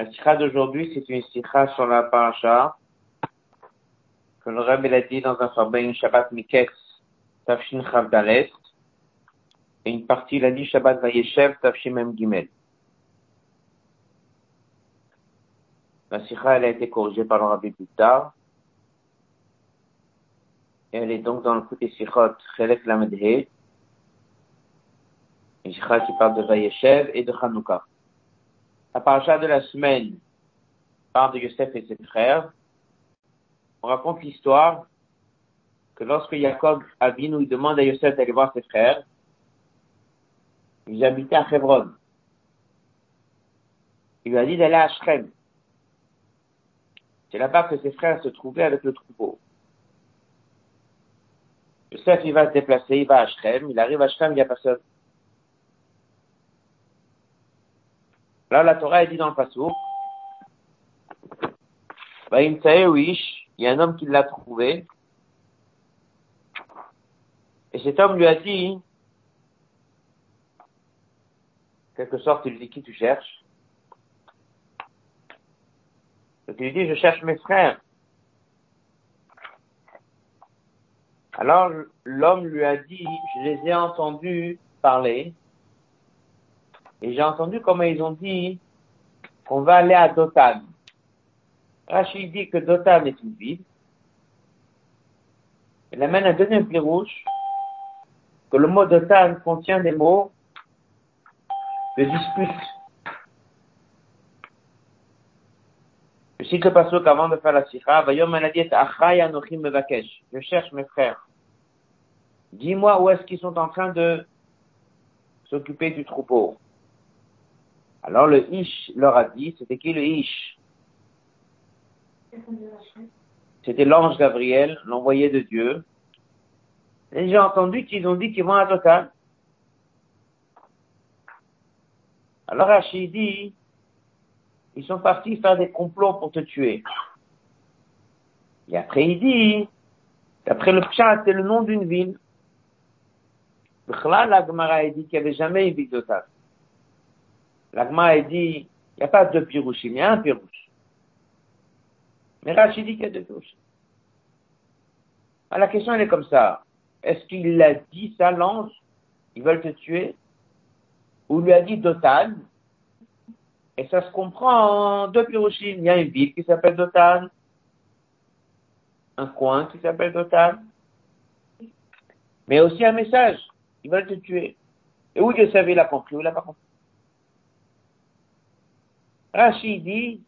La sikha d'aujourd'hui, c'est une sikha sur la paracha que le Rebbe a dit dans un Farben Shabbat Miketz Tafshin Chavdalet et une partie il a dit Shabbat Vayeshev Tafshin Mem Gimel. La sikha, elle a été corrigée par le Rabbi plus tard. Et elle est donc dans le côté sikhot Chelek Lamedhe, une sikha qui parle de Vayeshev et de Chanukah. La paracha de la semaine parle de Yosef et ses frères. On raconte l'histoire que lorsque Jacob Abinu il demande à Yosef d'aller voir ses frères, ils habitaient à Hebron. Il lui a dit d'aller à Shrem. C'est là-bas que ses frères se trouvaient avec le troupeau. Yosef, il va se déplacer, il va à Shrem, il arrive à Shrem, il n'y a personne. Là, la Torah est dit dans le passage, il y a un homme qui l'a trouvé, et cet homme lui a dit, quelque sorte, il lui dit, qui tu cherches? Donc il lui dit, je cherche mes frères. Alors l'homme lui a dit, je les ai entendus parler, et j'ai entendu comment ils ont dit qu'on va aller à Dotan. Rachid dit que Dotan est une ville. Il amène un deuxième fil rouge, que le mot Dotan contient des mots de dispute. Je cite le passage avant de faire la sikha. Je cherche mes frères. Dis-moi où est-ce qu'ils sont en train de s'occuper du troupeau. Alors le Ish leur a dit, c'était qui le Ish? C'était l'ange Gabriel, l'envoyé de Dieu. Et j'ai entendu qu'ils ont dit qu'ils vont à Total. Alors Rachid dit, ils sont partis faire des complots pour te tuer. Et après il dit, d'après le Pshat, c'est le nom d'une ville. Dit qu'il n'y avait jamais. L'agma a dit, il n'y a pas deux pirouchim, il y a un pirouche. Mais Rachid dit qu'il y a deux pirouchim. Alors, la question, elle est comme ça. Est-ce qu'il a dit ça, l'ange? Ils veulent te tuer? Ou lui a dit Dotan? Et ça se comprend en deux pirouchim. Il y a une ville qui s'appelle Dotan. Un coin qui s'appelle Dotan. Mais aussi un message. Ils veulent te tuer. Et où Dieu savait, il a compris, ou il n'a pas compris? Rachid dit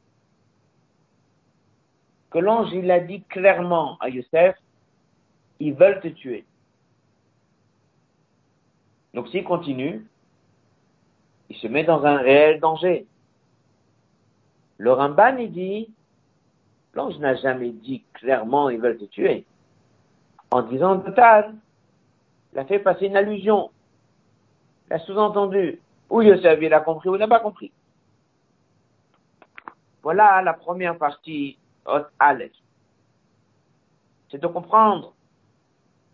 que l'ange, il a dit clairement à Youssef, ils veulent te tuer. Donc s'il continue, il se met dans un réel danger. Le Ramban, il dit, l'ange n'a jamais dit clairement, ils veulent te tuer. En disant total, il a fait passer une allusion. Il a sous-entendu. Ou Youssef, il a compris? Ou il n'a pas compris? Voilà la première partie, Aleph. C'est de comprendre.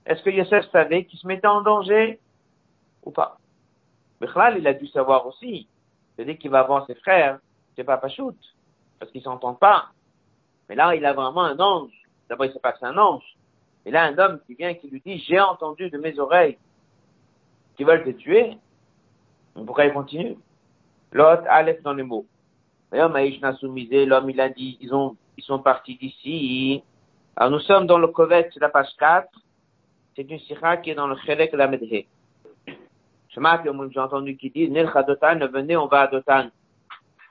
Est-ce que Yosef savait qu'il se mettait en danger ou pas? Bechlal, il a dû savoir aussi. C'est-à-dire qu'il va voir ses frères, c'est pas Pachout, parce qu'ils s'entendent pas. Mais là, il a vraiment un ange. D'abord, il sait pas que c'est un ange. Et là, un homme qui vient qui lui dit, j'ai entendu de mes oreilles qu'ils veulent te tuer. pourquoi il continue L'autre, Aleph dans les mots. D'ailleurs, Maïch n'a soumisé, l'homme, il a dit, ils ont, ils sont partis d'ici. Alors, nous sommes dans le Kovet, la page 4. C'est une sikha qui est dans le Chelek la Medhe. J'ai entendu qui dit, Nel Dotan, venez, on va à Dotan.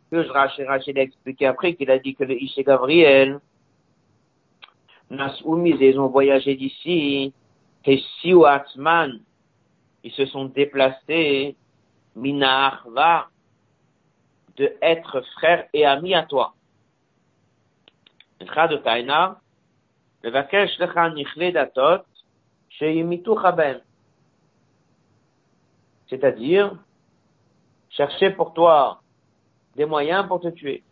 Que je Rachel, Rachel a expliqué après qu'il a dit que le Ishe Gabriel, Nas ils ont voyagé d'ici. Et si ou Atman, ils se sont déplacés, Mina de être frère et ami à toi. C'est-à-dire, chercher pour toi des moyens pour te tuer.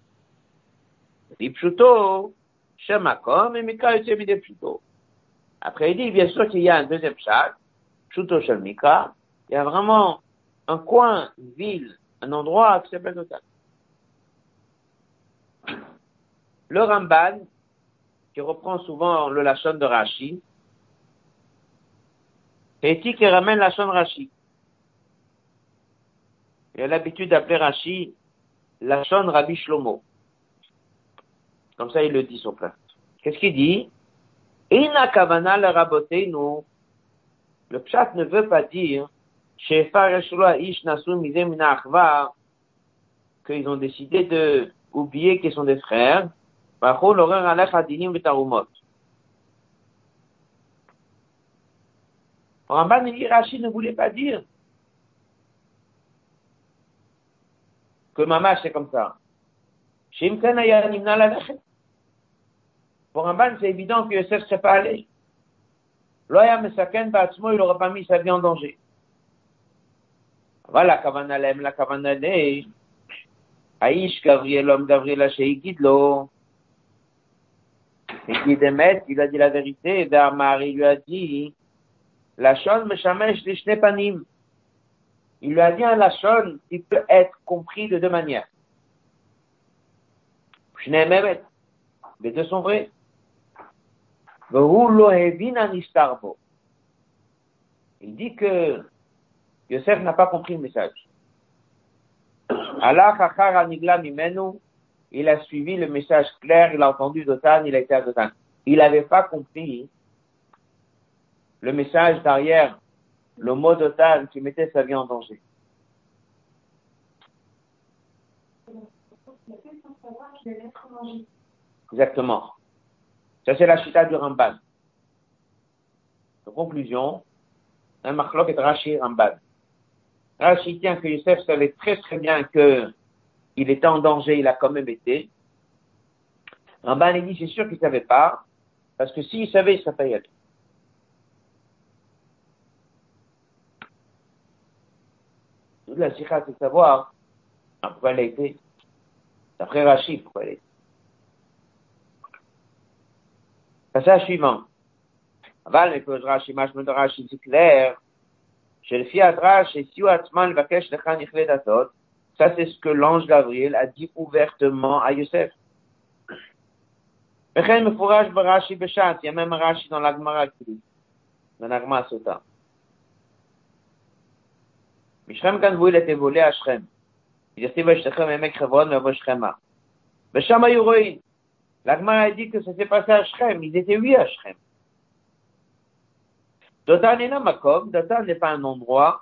Après, il dit, bien sûr qu'il y a un deuxième chat, Shamika, il y a vraiment un coin, une ville, un endroit qui s'appelle Dotan. Le Ramban, qui reprend souvent le Lachon de Rashi, c'est qui ramène la Lachon Rashi. Il a l'habitude d'appeler Rashi Lachon Rabbi Shlomo. Comme ça, il le dit sur place. Qu'est-ce qu'il dit? Ina kavana le nous. Le pshat ne veut pas dire qu'ils ont décidé de oublier qu'ils sont des frères. Ramban dit Rachid ne voulait pas dire que Mamash c'est comme ça. Pour Ramban, c'est évident que Yosef ne serait pas allé. Loya Mesaken Batsmo, il n'aurait pas mis sa vie en danger. Voilà, Kavana Lem, la Kavana Le. Aïch Gabriel, l'homme Gabriel Haché Gidlo. Et qui démet, il a dit la vérité, et Darmar, il lui a dit, la shnepanim. Il lui a dit un lachon qui peut être compris de deux manières. Les deux sont vrais. Il dit que Yosef n'a pas compris le message. Il a suivi le message clair, il a entendu Dotan, il a été à Dotan. Il n'avait pas compris le message derrière le mot Dotan qui mettait sa vie en danger. Exactement. Ça, c'est la chita du Ramban. Conclusion, un marloc est Rashi Ramban. Rashi tient que Youssef savait très très bien que il était en danger, il a quand même été. Ramban, il dit, c'est sûr qu'il savait pas, parce que s'il savait, il serait pas y aller. Toute la sikha, c'est de savoir pourquoi elle a été. D'après Rashi, pourquoi elle a été. Passage suivant. אבל מפירוש רש"י, משמע רש"י זה clair, שלפי הדרש, הציעו עצמם לבקש לך נכלי דתות, Ça, c'est ce que l'ange Gabriel a dit ouvertement à Youssef. Il y a même Rashi dans l'Agmara qui dit, dans l'Agmara Sota. Mishrem Kanvou, il était volé à Shrem. Il était Vashtechem et Mekrevon, mais Vashtechema. Vasham Ayuroïd. L'Agmara a dit que ça s'est passé à Shrem. Ils étaient huit à Shrem. Dotan. Dotan n'est pas un endroit.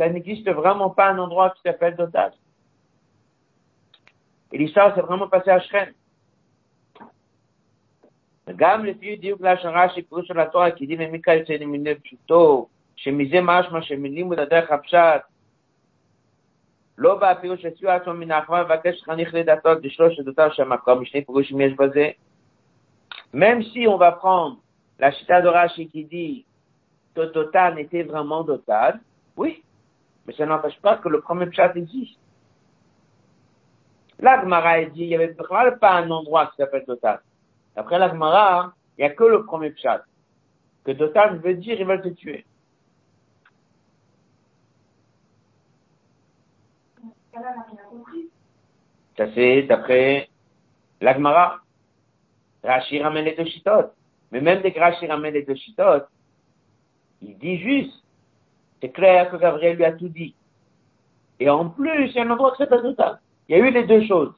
ça n'existe vraiment pas un endroit qui s'appelle Dotad. Et l'histoire s'est vraiment passée à Shrem. גם לפי דיוק לשון רש"י, פירוש של התורה, כי דין למיקה יוצא למיני פשוטו, שמזה משמע שמילים לדרך הפשט, לא בפירוש הציעו עצמו מן האחווה מבקש חניך לדתות לשלוש עדותיו של המקום, משני פירושים יש בזה. Même si on va prendre la chita de Rashi qui dit que Dotan était vraiment Dotan, oui, mais ça n'empêche pas que le premier pshat existe. L'Agmara dit, il n'y avait pas un endroit qui s'appelle Dotan. Après l'Agmara, il n'y a que le premier pshat. Que Dotan veut dire, ils veulent te tuer. Ça c'est d'après l'Agmara. Rashi ramène les deux chitotes. Mais même dès que Rashi ramène les deux chitotes, il dit juste, c'est clair que Gabriel lui a tout dit. Et en plus, il y a un endroit qui s'appelle total. Il y a eu les deux choses.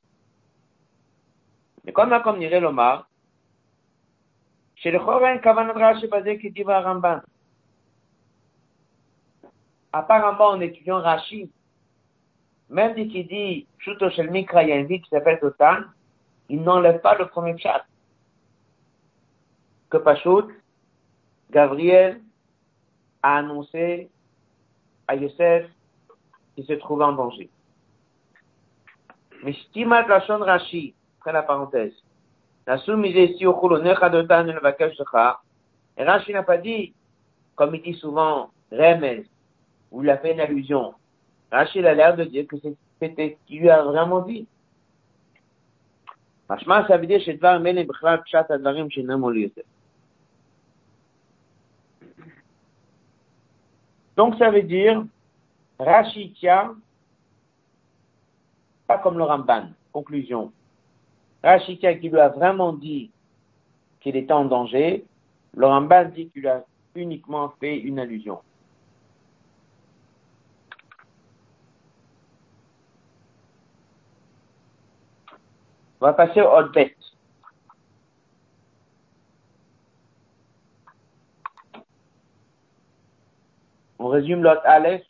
Mais comme, comme dirait l'Omar, chez le Chorin, Kavanad Rashi basé qui dit Ramban. Apparemment, en étudiant Rashi, même dès qu'il dit Shuto Shel Mikra, il y a un vide qui s'appelle Totan, il n'enlève pas le premier chat. Que Pashut, Gabriel a annoncé à Yosef qu'il se trouvait en danger. Mais Stimat Lachon Rashi, après la parenthèse, Et Rashi n'a pas dit, comme il dit souvent, Remez, où il a fait une allusion. Rachid a l'air de dire que c'était ce qu'il lui a vraiment dit. ça veut dire Donc ça veut dire, Rachid tient, pas comme le Ramban. Conclusion. Rachid tient qui lui a vraiment dit qu'il était en danger, le Ramban dit qu'il a uniquement fait une allusion. On va passer au Hotbet. On résume l'autre Aleph.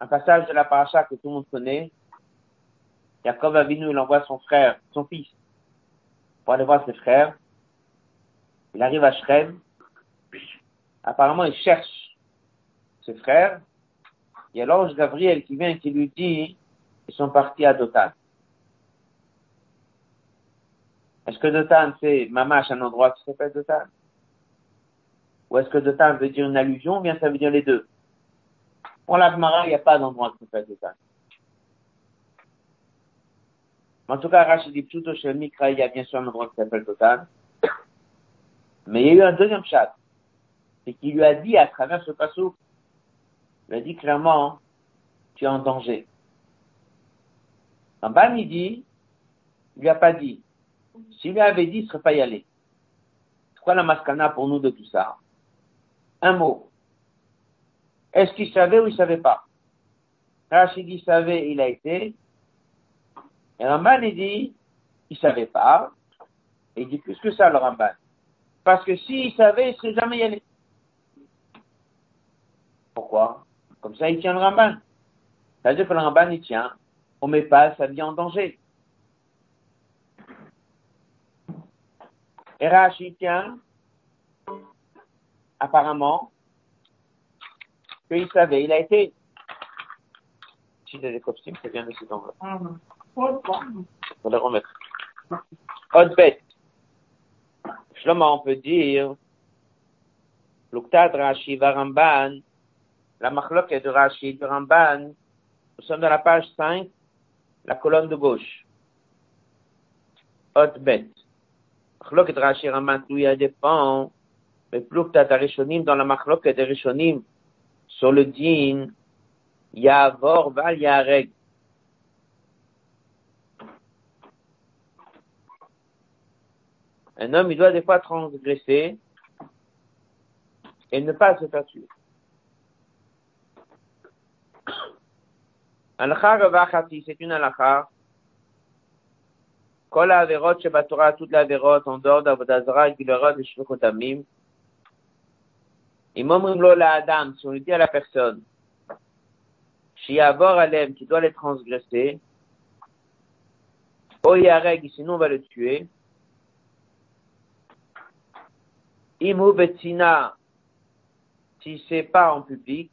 Un passage de la paracha que tout le monde connaît. Jacob Avinu, il envoie son frère, son fils, pour aller voir ses frères. Il arrive à Shrem. Apparemment, il cherche ses frères. Il y a l'ange Gabriel qui vient et qui lui dit, ils sont partis à Dotan. Est-ce que Dotan, c'est Mamash, un endroit qui s'appelle Dotan? Ou est-ce que Dotan veut dire une allusion, ou bien ça veut dire les deux? Pour la il n'y a pas d'endroit qui s'appelle Dotan. En tout cas, Rachid dit plutôt chez Mikra, il y a bien sûr un endroit qui s'appelle Dotan. Mais il y a eu un deuxième chat. C'est qu'il lui a dit à travers ce passage, il a dit clairement, tu es en danger. bas, il dit, il lui a pas dit. S'il lui avait dit, il ne serait pas y allé. C'est quoi la mascana pour nous de tout ça? Un mot. Est-ce qu'il savait ou il savait pas? Rachid dit savait, il a été. Et Ramban, il dit, il savait pas. Et il dit plus que ça, le Ramban? Parce que s'il savait, il serait jamais y allé. Pourquoi? Comme ça, il tient le Ramban. Ça veut dire que le Ramban, il tient. On met pas sa vie en danger. Et il tient, apparemment, qu'il savait, il a été. Si a des costumes, c'est bien de cet endroit. Faut les remettre. Autre bête. Shlomo, on peut dire, Luktad Rashi Varamban, la marloque de Rashi du Ramban. Nous sommes dans la page 5, la colonne de gauche. Hot bet. Marloque de Rashi Ramban, tout y dépend. Mais plus que t'as Rishonim dans la marloque de Rishonim, sur le din, Yavor Val Yareg. Un homme, il doit des fois transgresser et ne pas se faire tuer. C'est une alakha. Kol averot shebatora, toute la averot, en dehors d'Avodazara, Gilorot et Shluchotamim. Imomrim lo la Adam, si on lui dit à la personne, Shiavor alem, qui doit les transgresser, Oyareg, sinon on va le tuer. Imu betina, si c'est pas en public,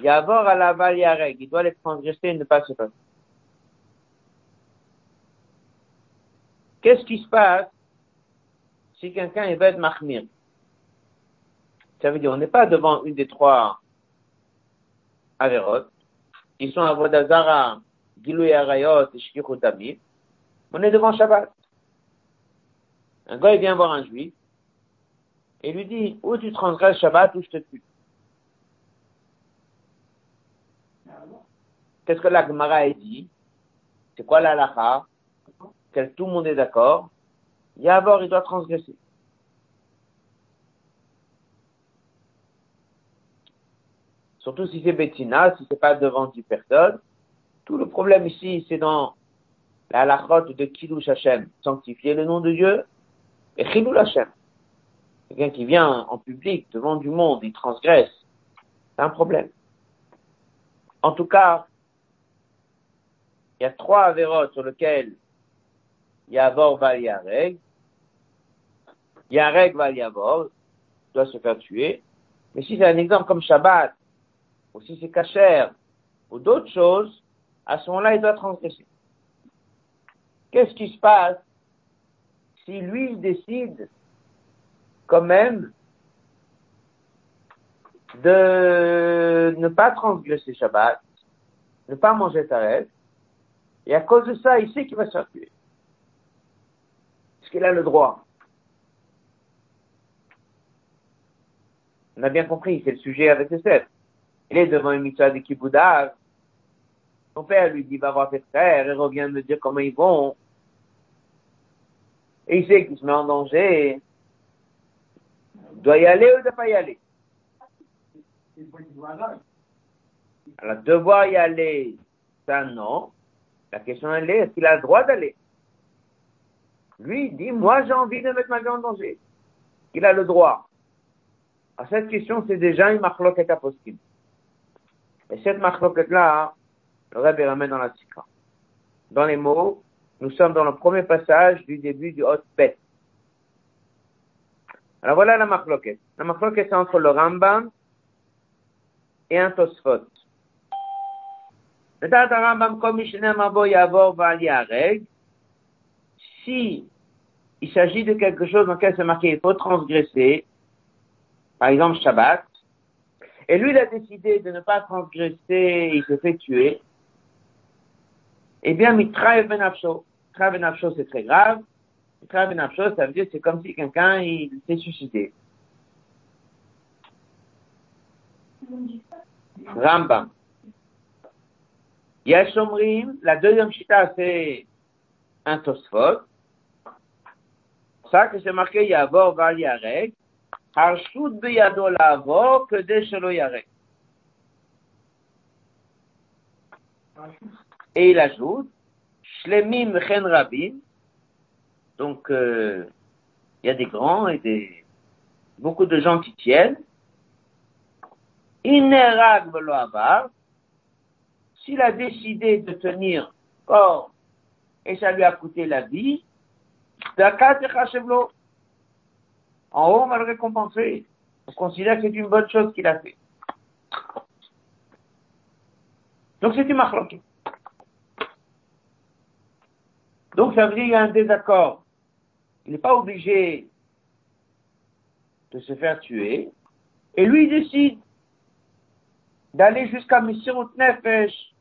Yavor la règle, il doit les transgresser et ne pas se passer. Qu'est-ce qui se passe si quelqu'un est bête mahmir Ça veut dire, on n'est pas devant une des trois avérotes. Ils sont à Vodazara, Gilou Arayot et. On est devant Shabbat. Un gars, il vient voir un juif et lui dit, ou tu transgresses Shabbat ou je te tue? Qu'est-ce que la Gemara a dit? C'est quoi la lacha Que tout le monde est d'accord. Yavor, il doit transgresser. Surtout si c'est Bettina, si c'est pas devant 10 personnes. Tout le problème ici, c'est dans la lachot de Kiddush Hashem, sanctifier le nom de Dieu, et Chilou Hashem. Quelqu'un qui vient en public, devant du monde, il transgresse. C'est un problème. En tout cas, il y a trois avérotes sur lesquels Yavor va Yareg. Yareg va Yavor, doit se faire tuer. Mais si c'est un exemple comme Shabbat, ou si c'est Kacher, ou d'autres choses, à ce moment-là, il doit transgresser. Qu'est-ce qui se passe si lui décide quand même de ne pas transgresser Shabbat, ne pas manger Taref, et à cause de ça, il sait qu'il va se faire tuer. Est-ce qu'il a le droit On a bien compris, c'est le sujet avec les sept. Il est devant une mitzvah de Kibouda. Son père lui dit, va voir tes frères, et revient me dire comment ils vont. Et il sait qu'il se met en danger. Il doit y aller ou ne pas y aller? Alors, devoir y aller, ça non. La question elle est, est-ce qu'il a le droit d'aller? Lui, il dit, moi j'ai envie de mettre ma vie en danger. Il a le droit. À cette question, c'est déjà une marloquette possible. Et cette marloquette-là, le Rebbe ramène dans la sikha. Dans les mots, nous sommes dans le premier passage du début du Hot Bet. Alors voilà la marloquette. La marloquette, c'est entre le Rambam et un Tosfot. Si il s'agit de quelque chose dans lequel c'est marqué, il faut transgresser, par exemple Shabbat, et lui il a décidé de ne pas transgresser, il se fait tuer, eh bien, Mitra benafsho. Mitra benafsho, c'est très grave. Mitra benafsho, ça veut dire c'est comme si quelqu'un, il s'est suicidé. Rambam. Yashomrim, la deuxième chita, c'est un tosfot. Ça que c'est marqué Yavor Val Yarek. Harshut beyado lavor que des shelo Yarek. Et il ajoute, Shlemim chen rabim. Donc, euh, il y a des grands et des, beaucoup de gens qui tiennent. Inerag velo avar. S'il a décidé de tenir corps et ça lui a coûté la vie, en haut, on va le récompenser. On considère que c'est une bonne chose qu'il a fait. Donc c'est une marque. Donc ça veut dire qu'il y a un désaccord. Il n'est pas obligé de se faire tuer. Et lui, il décide d'aller jusqu'à Messirut Nefesh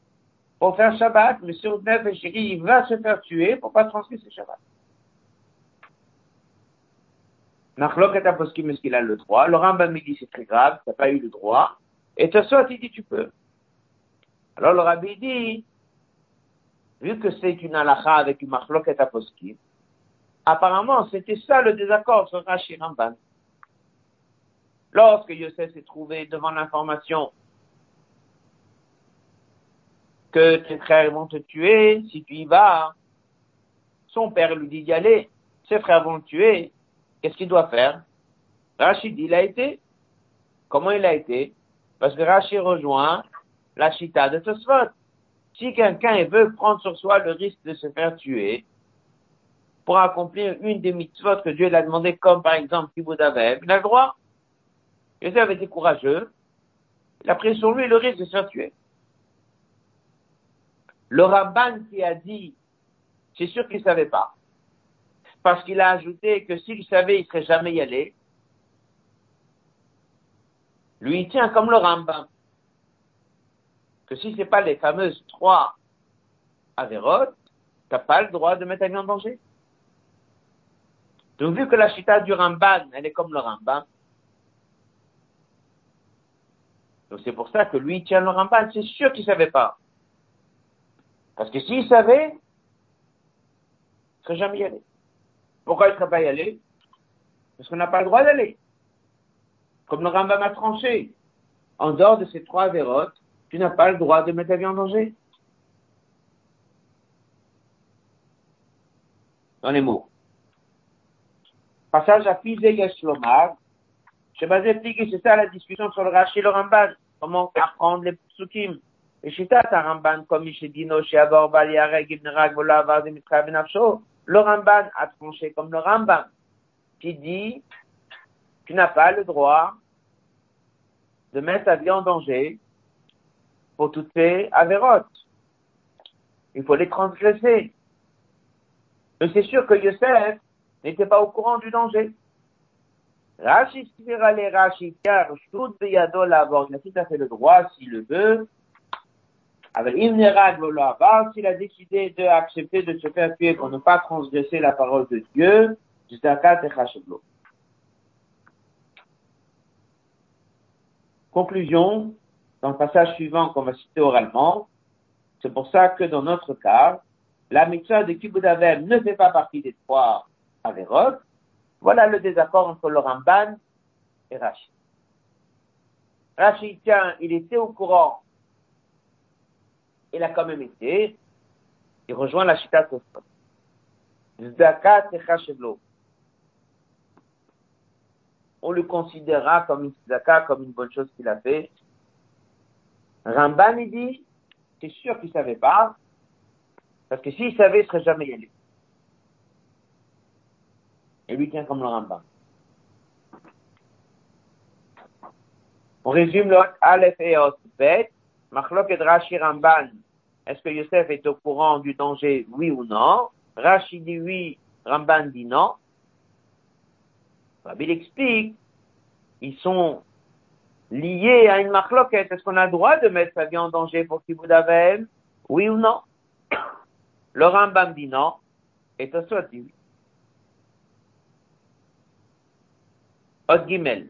pour faire Shabbat. Messirut Nefesh, il va se faire tuer pour pas transmettre ses Shabbat. Nachlok est aposkim, est-ce qu'il a le droit? Le Rambam dit c'est très grave, t'as pas eu le droit. Et Tassot, il dit tu peux. Alors le Rabbi dit, vu que c'est une halakha avec une machloket aposkim, apparemment c'était ça le désaccord sur Rashi Ramban. Lorsque Yosef s'est trouvé devant l'information que tes frères vont te tuer, si tu y vas, son père lui dit d'y aller, ses frères vont le tuer, qu'est-ce qu'il doit faire? Rachid, il a été. Comment il a été? Parce que Rachid rejoint la chita de Tosfot. Si quelqu'un veut prendre sur soi le risque de se faire tuer pour accomplir une des mitzvot que Dieu l'a demandé, comme par exemple Kibud il a le droit. Yosef avait été courageux. Il a pris sur lui le risque de se faire tuer. Le rabbin qui a dit, c'est sûr qu'il ne savait pas, parce qu'il a ajouté que s'il savait, il ne serait jamais y allé. Lui, il tient comme le Rambam. Que si ce n'est pas les fameuses trois avérotes, tu n'as pas le droit de mettre vie en danger. Donc, vu que la chita du Ramban, elle est comme le Rambam, donc c'est pour ça que lui, il tient le Ramban, c'est sûr qu'il ne savait pas. Parce que s'il savait, il serait jamais y allé. Pourquoi il ne serait pas y aller Parce qu'on n'a pas le droit d'aller. Comme le Rambam a tranché. En dehors de ces trois vérotes, tu n'as pas le droit de mettre ta vie en danger. Dans les mots. Passage à Fizé Yashlomar. Je vais expliquer, c'est ça la discussion sur le Rashi et le Ramban. Comment apprendre les psukim. Et c'est ça, ta Ramban, comme il s'est dit, no, chez Abor, Bali, Areg, Ibn Rag, Vola, Vaz, Mitra, Benafsho le Ramban a tranché comme le Rambam, qui dit, tu n'as pas le droit de mettre ta vie en danger pour toutes ces avérotes. il faut les transgresser. Mais c'est sûr que Yosef n'était pas au courant du danger. Rashi Rashi, car. Il a tout à fait le droit, s'il le veut. Avec Imnerad s'il a décidé d'accepter de se faire tuer pour ne pas transgresser la parole de Dieu, Zakat et Conclusion, dans le passage suivant qu'on va citer oralement, c'est pour ça que dans notre cas, la mitzvah de Kibbutz ne fait pas partie des trois Averot. Voilà le désaccord entre le Ramban et Rachid. Rachid, tiens, il était au courant. Il a quand même été. Il rejoint la Chita Tosfot. Zakat et On le considérera comme une zakat, comme une bonne chose qu'il a fait. Ramban, il dit, c'est sûr qu'il savait pas, parce que s'il savait, il serait jamais allé. Et lui tient comme le Rambam. On résume l'autre, Aleph et Bet, Machlok et Rashi Ramban. Est-ce que Yosef est au courant du danger, oui ou non? Rashi dit oui, Ramban dit non. Rabbi explique, ils sont liés à une marloquette. Est-ce qu'on a le droit de mettre sa vie en danger pour qu'il vous Oui ou non? Le Rambam dit non, et Tosot dit oui. Ot Gimel.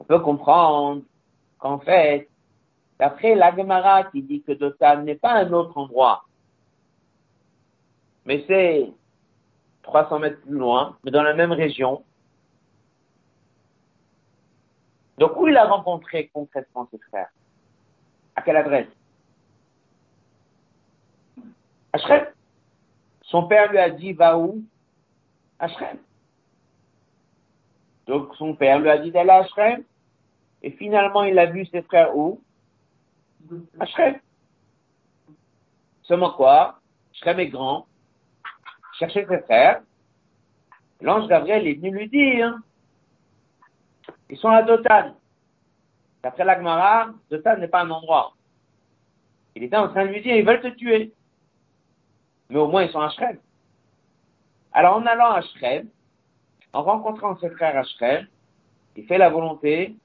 on peut comprendre qu'en fait, d'après la Gemara qui dit que Dotan n'est pas un autre endroit, mais c'est 300 mètres plus loin, mais dans la même région. Donc où il a rencontré concrètement ses frères? À quelle adresse? À Shrem. Son père lui a dit, va où? À Shrem. Donc son père lui a dit d'aller à Shrem. Et finalement, il a vu ses frères où? Shrem. Seulement quoi? Shrem est grand. Chercher ses frères. L'ange Gabriel est venu lui dire, ils sont à Dotan. D'après l'Agmara, Dotan n'est pas un endroit. Il était en train de lui dire, ils veulent te tuer mais au moins ils sont à Shrem. Alors en allant à Shrem, en rencontrant ses frères à il fait la volonté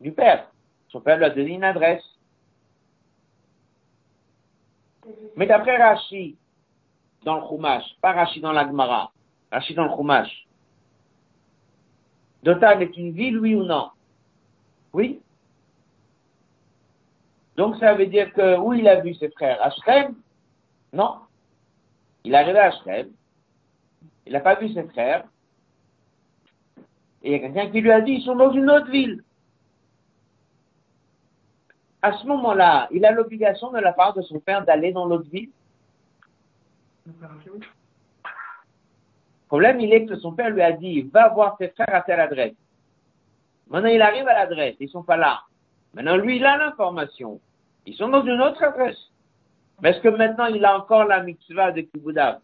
du père. Son père lui a donné une adresse. Mais d'après Rashi, dans le Chumash, pas Rashi dans l'Agmara, Rashi dans le Chumash, Dotan est une ville, oui ou non? Oui. Donc ça veut dire que où il a vu ses frères? À Non. Il est arrivé à Shrem, il n'a pas vu ses frères, et il y a quelqu'un qui lui a dit, ils sont dans une autre ville. À ce moment-là, il a l'obligation de la part de son père d'aller dans l'autre ville. Le problème, il est que son père lui a dit, va voir tes frères à telle adresse. Maintenant, il arrive à l'adresse, ils sont pas là. Maintenant, lui, il a l'information. Ils sont dans une autre adresse. Mais est-ce que maintenant il a encore la mitzvah de Kiboudav?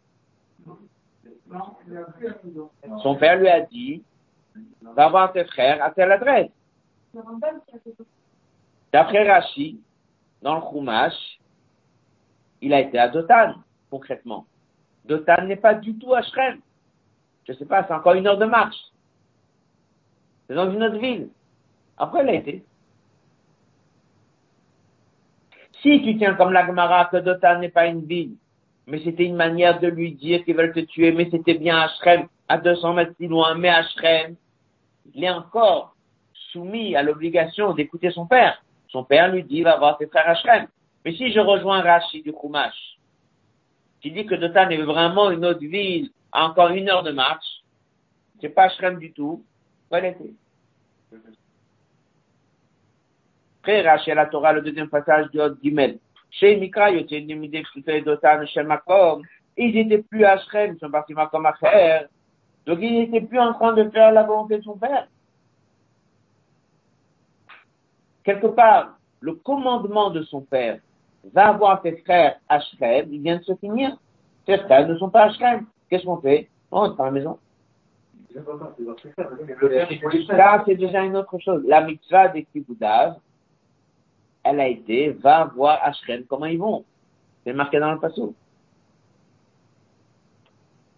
Son père lui a dit, va voir tes frères à telle adresse. D'après Rashi, dans le Chumash, il a été à Dotan, concrètement. Dotan n'est pas du tout à Shrem. Je sais pas, c'est encore une heure de marche. C'est dans une autre ville. Après, il a été. Si tu tiens comme la Gemara que Dotan n'est pas une ville, mais c'était une manière de lui dire qu'ils veulent te tuer, mais c'était bien Shrem, à 200 mètres plus loin, mais à Shrem, il est encore soumis à l'obligation d'écouter son père. Son père lui dit, va voir tes frères à Shrem. Mais si je rejoins Rashi du Koumash, qui dit que Dotan est vraiment une autre ville, à encore une heure de marche, c'est pas Shrem du tout, voilà. Après, Rachel la Torah, le deuxième passage du Hot Gimel. Chez Mikra, Yotin, Nimide, Dotan, Shemakom. Ils étaient plus à Shrem, ils sont partis Makom Acher. Donc, ils n'étaient plus en train de faire la volonté de son père. Quelque part, le commandement de son père va avoir ses frères à il vient de se finir. Ses frères ne sont pas à. Qu'est-ce qu'on fait? On rentre à la maison. Ça, c'est déjà une autre chose. La mitzvah des kiboudav, elle a été, va voir Ashrem comment ils vont. C'est marqué dans le passage.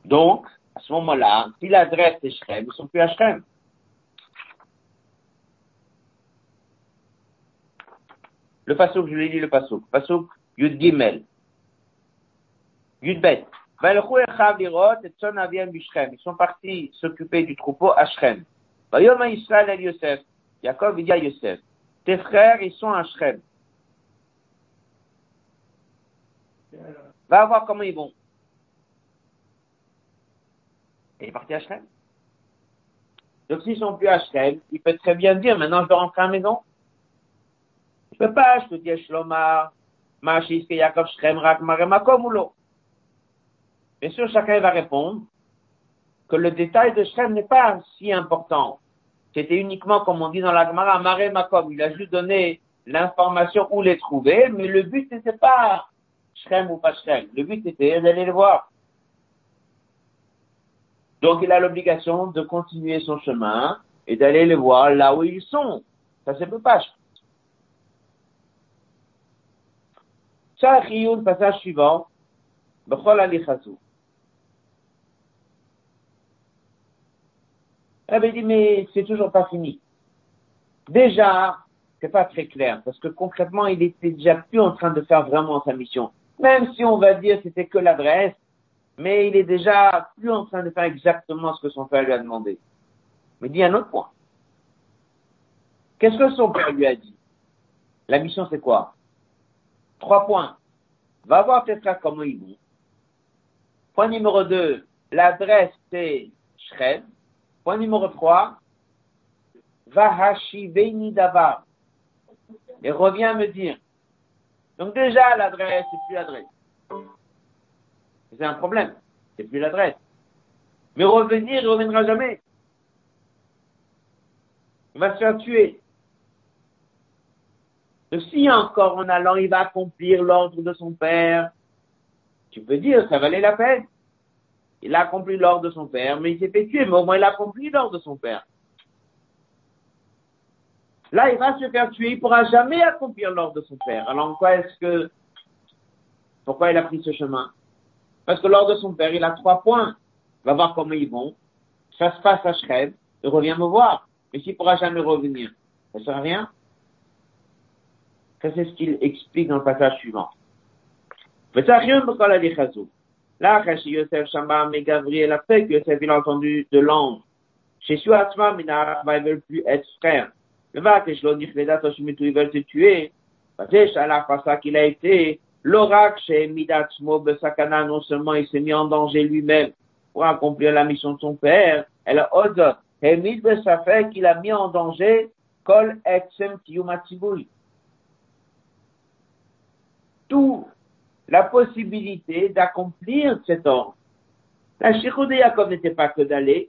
Donc, à ce moment-là, si l'adresse est Shrem, ils ne sont plus à Shrem. Le passouk, je l'ai dit le passouk. Passouk, Yud Gimel. Yud Bet. Ils sont partis s'occuper du troupeau à Shrem. Yosef. Jacob dit à Yosef, tes frères, ils sont à Shrem. Va voir comment ils vont. Et il est parti à Shrem. Donc s'ils sont plus à Shrem, il peut très bien dire, maintenant je dois rentrer à la maison. Je peux pas, je peux dire Shlomar, Machis, Yaakov, Shrem, Rak, Maremakom ou l'eau. Bien sûr, chacun va répondre que le détail de Shrem n'est pas si important. C'était uniquement, comme on dit dans la Gemara, Maré Makom. Il a juste donné l'information où les trouver, mais le but n'était pas Shrem ou pas Shrem. Le but était d'aller les voir. Donc il a l'obligation de continuer son chemin et d'aller les voir là où ils sont. Ça se peut pas. Le passage suivant. Bechol. Elle avait dit, mais c'est toujours pas fini. Déjà, c'est pas très clair, parce que concrètement, il était déjà plus en train de faire vraiment sa mission. Même si on va dire c'était que l'adresse, mais il est déjà plus en train de faire exactement ce que son père lui a demandé. Mais dit un autre point. Qu'est-ce que son père lui a dit? La mission, c'est quoi? Trois points. Va voir frères comment ils vont. Point numéro deux, l'adresse, c'est Shrem. Point numéro 3, Vahashiveni Davar. Et reviens me dire. Donc déjà, l'adresse, c'est plus l'adresse. C'est un problème. C'est plus l'adresse. Mais revenir, il reviendra jamais. Il va se faire tuer. Si encore en allant, il va accomplir l'ordre de son père, tu peux dire, ça valait la peine. Il a accompli l'ordre de son père, mais il s'est fait tuer, mais au moins il a accompli l'ordre de son père. Là, il va se faire tuer, il ne pourra jamais accomplir l'ordre de son père. Alors, quoi est-ce que, pourquoi il a pris ce chemin? Parce que l'ordre de son père, il a trois points. Va voir comment ils vont. Ça se passe à Shreb, il revient me voir. Mais s'il pourra jamais revenir, ça sert à rien. Ça, c'est ce qu'il explique dans le passage suivant. Mais ça, rien ne la Là, chez Yosef Shamba, mais Gabriel a fait que Yosef, il a entendu de l'ange. Chez Suatzma, mais ils veulent plus être frères. Le va que je l'ai dit, ils veulent te tuer. Parce que la ça qu'il a été, l'oracle chez Midatsmo Besakana, non seulement il s'est mis en danger lui-même pour accomplir la mission de son père, elle a osé, et fait qu'il a mis en danger Kol Kiyumatsibui. Tout la possibilité d'accomplir cet ordre. La Shirou de n'était pas que d'aller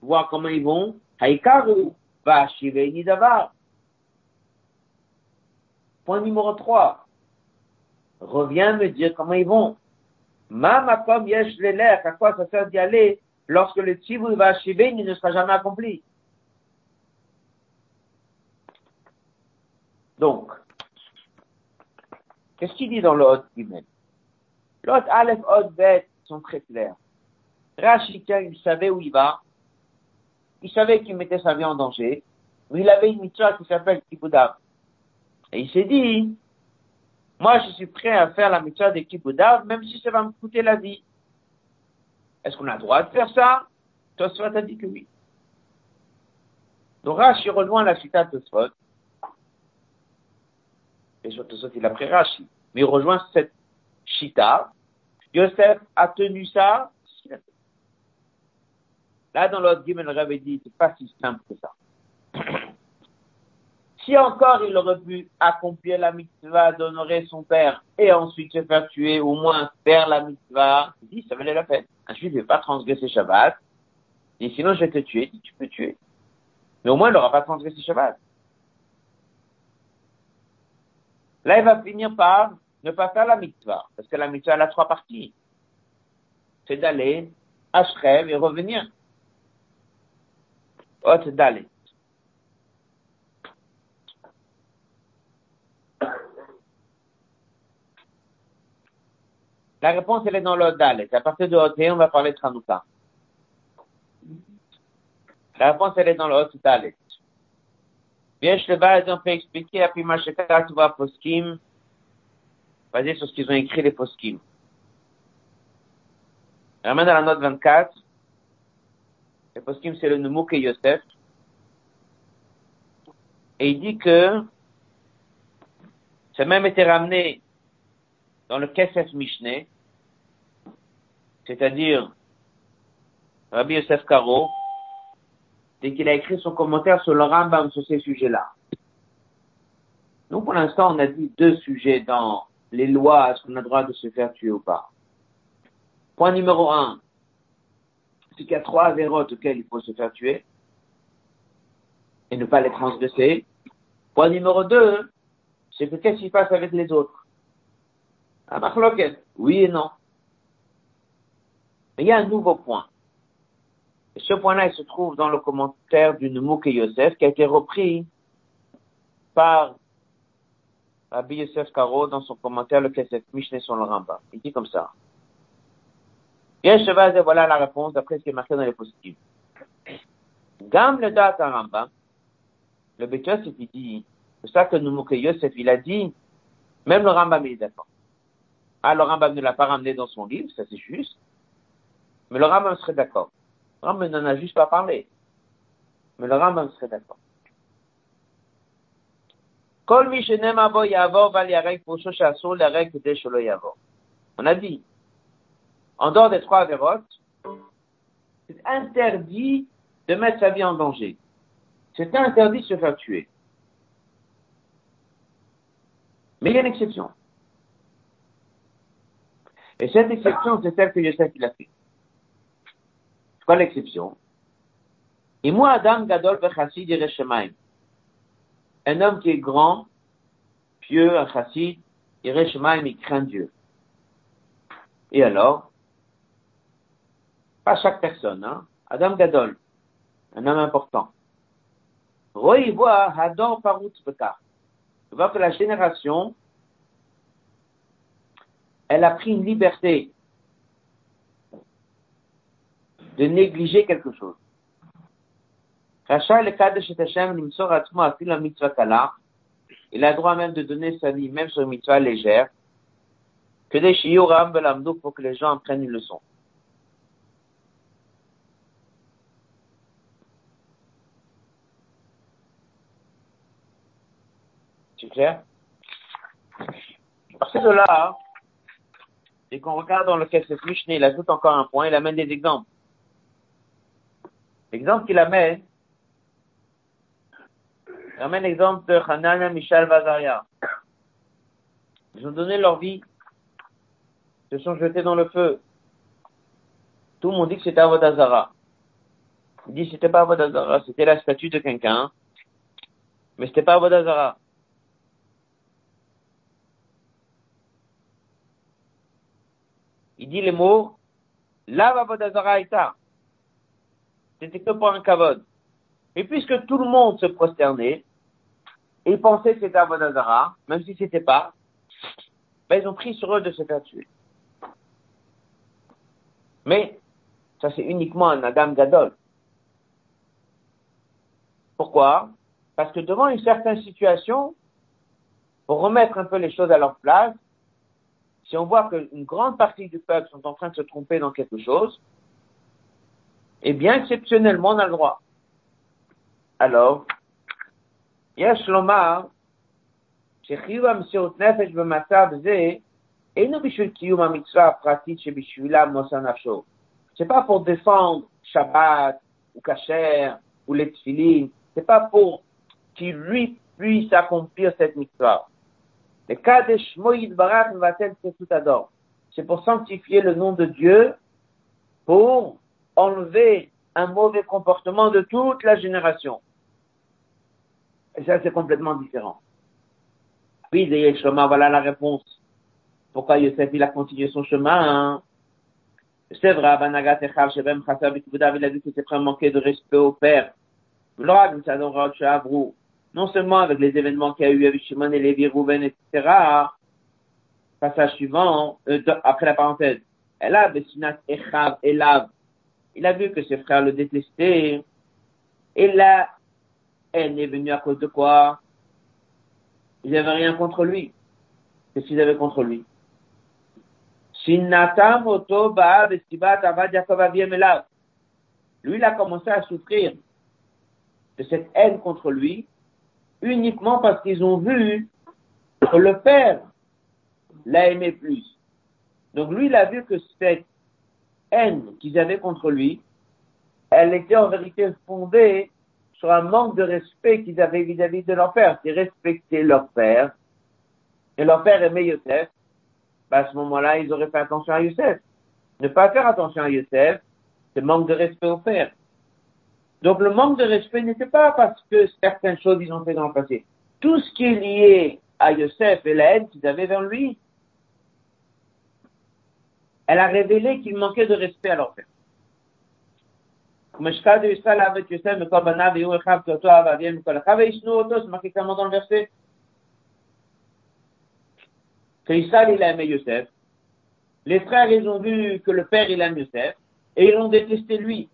voir comment ils vont. Haïkaru va ni Nidavar. Point numéro 3. Reviens me dire comment ils vont. Mamakom yesh l'air, à quoi ça sert d'y aller lorsque le tzivou va achever, il ne sera jamais accompli. Donc, qu'est-ce qu'il dit dans le Hot L'autre Aleph, Od, Bet sont très clairs. Rachika, il savait où il va. Il savait qu'il mettait sa vie en danger. Mais il avait une mitzvah qui s'appelle Kiboudav. Et il s'est dit, moi, je suis prêt à faire la mitzvah de Kiboudav, même si ça va me coûter la vie. Est-ce qu'on a le droit de faire ça? Tosfot a dit que oui. Donc Rashi rejoint la de Tosfot. Et sur il a pris Rashi. Mais il rejoint cette Shita. Yosef a tenu ça. Là, dans l'autre Gimel, le dit, c'est pas si simple que ça. Si encore il aurait pu accomplir la mitzvah d'honorer son père et ensuite se faire tuer, au moins faire la mitzvah, il dit, ça valait la peine. Un juif ne pas transgresser Shabbat. Et sinon, je vais te tuer. Il dit, tu peux tuer. Mais au moins, il n'aura pas transgressé Shabbat. Là, il va finir par ne pas faire la mitzvah. Parce que la mitzvah, elle a trois parties. C'est d'aller à Shrem et revenir. Hot d'aller. La réponse, elle est dans le Dalet. À partir de Hot on va parler de Hanouka. La réponse, elle est dans le Hot Dalet. Yesh le bas, on peut expliquer, à Pimasheka, tu vois, Poskim, basé sur ce qu'ils ont écrit, les Poskim. Ramène à la note 24. Les Poskim, c'est le Numouk et Yosef. Et il dit que, ça même été ramené dans le Kesef Mishneh, c'est-à-dire Rabbi Yosef Karo, dès qu'il a écrit son commentaire sur le Rambam sur ces sujets-là. Nous, pour l'instant, on a dit deux sujets dans les lois, est-ce qu'on a le droit de se faire tuer ou pas. Point numéro un, c'est qu'il y a trois avérotes auxquels il faut se faire tuer et ne pas les transgresser. Point numéro deux, c'est que qu'est-ce qui se passe avec les autres? À oui et non. Il y a un nouveau point. Et ce point-là, il se trouve dans le commentaire du Mouk Yosef, qui a été repris par Rabbi Yosef Karo dans son commentaire, le Kesef Mishneh sur le Rambam. Il dit comme ça. Cheval, voilà la réponse d'après ce qui est marqué dans les positives. Gam le date Rambam, le Beth il dit, c'est ça que Mouk Yosef, il a dit, même le Rambam, il est d'accord. Ah, le Rambam ne l'a pas ramené dans son livre, ça c'est juste. Mais le Rambam serait d'accord. Le Rambam n'en a juste pas parlé. Mais le Rambam serait d'accord. On a dit, en dehors des trois avérotes, c'est interdit de mettre sa vie en danger. C'est interdit de se faire tuer. Mais il y a une exception. Et cette exception, c'est celle que Yosef a fait. C'est quoi l'exception? Et moi, Adam Gadol Bechassid Yereshemaim. Un homme qui est grand, pieux, un chassid, Yereshemaim, il craint Dieu. Et alors? Pas chaque personne, hein Adam Gadol, un homme important. Roy voit Hador voit que la génération, elle a pris une liberté de négliger quelque chose. le cas de il a le droit même de donner sa vie, même sur une mitzvah légère, que des shiuram belamdou pour que les gens en prennent une leçon. C'est clair? Parce que de là, et qu'on regarde dans le Kesef Mishneh, il ajoute encore un point, il amène des exemples. L'exemple qu'il amène, il amène l'exemple de Hanania Michel Vazaria. Ils ont donné leur vie, se sont jetés dans le feu. Tout le monde dit que c'était Avodazara. Il dit que c'était pas Avodazara, c'était la statue de quelqu'un, mais c'était pas Avodazara. Il dit les mots, là Avodazara Ita. C'était que pour un kavod. Et puisque tout le monde se prosternait, et pensaient que c'était Avodazara, même si c'était pas, ben, ils ont pris sur eux de se faire tuer. Mais, ça c'est uniquement un Adam Gadol. Pourquoi? Parce que devant une certaine situation, pour remettre un peu les choses à leur place, si on voit qu'une grande partie du peuple sont en train de se tromper dans quelque chose, et bien exceptionnellement, on a le droit. Alors, יש לומר שחיוב המסירות נפש במצב זה אינו בשביל קיום המצווה הפרטית שבשבילה מוסר נפשו. C'est pas pour défendre Shabbat ou Kasher ou les tefillin. C'est pas pour qu'il lui puisse accomplir cette mitzvah. Le cas de Shmoïd Barak va-t-elle tout adore. C'est pour sanctifier le nom de Dieu, pour enlever un mauvais comportement de toute la génération. Et ça, c'est complètement différent. Puis, chemin, voilà la réponse. Pourquoi Yosef, il a continué son chemin, hein? C'est vrai, il a dit c'est vraiment manquer de respect au père. Non seulement avec les événements qu'il y a eu avec Shimon et Lévi, Rouven, etc. Passage suivant, euh, après la parenthèse. Elle a Bessinat Echav, Elav. Il a vu que ses frères le détestaient. Et là, elle est venue à cause de quoi? Ils n'avaient rien contre lui. Qu'est-ce qu'ils avaient contre lui? Lui, il a commencé à souffrir de cette haine contre lui uniquement parce qu'ils ont vu que le père l'a aimé plus. Donc lui, il a vu que cette haine qu'ils avaient contre lui, elle était en vérité fondée sur un manque de respect qu'ils avaient vis-à-vis de leur père. Ils respectaient leur père, et leur père aimait Yosef, bah, à ce moment-là, ils auraient fait attention à Youssef. Ne pas faire attention à Youssef, c'est manque de respect au père. Donc le manque de respect n'était pas parce que certaines choses ils ont fait dans le passé. Tout ce qui est lié à Youssef et la haine qu'ils avaient vers lui, elle a révélé qu'il manquait de respect à leur père. C'est Israël, il a aimé. Les frères, ils ont vu que le père, il aime Youssef. Et ils l'ont détesté lui.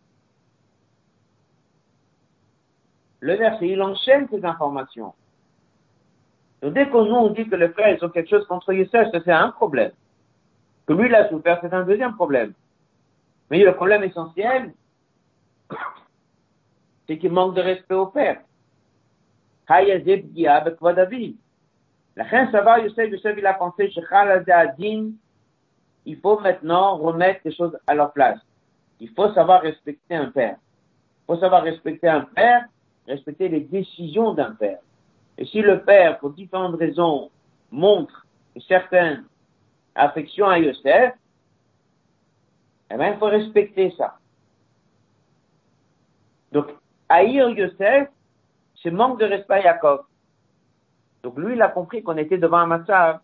Le verset, il enchaîne ces informations. Donc, dès qu'on nous dit que les frères, ils ont quelque chose contre Youssef, c'est un problème. Que lui, il a souffert, c'est un deuxième problème. Mais le problème essentiel, c'est qu'il manque de respect au père. Il a pensé, il faut maintenant remettre les choses à leur place. Il faut savoir respecter un père. Il faut savoir respecter un père, respecter les décisions d'un père. Et si le père, pour différentes raisons, montre une certaine affection à Yosef, eh bien, il faut respecter ça. Donc, haïr Yosef, c'est manque de respect à Jacob. Donc lui, il a compris qu'on était devant un massacre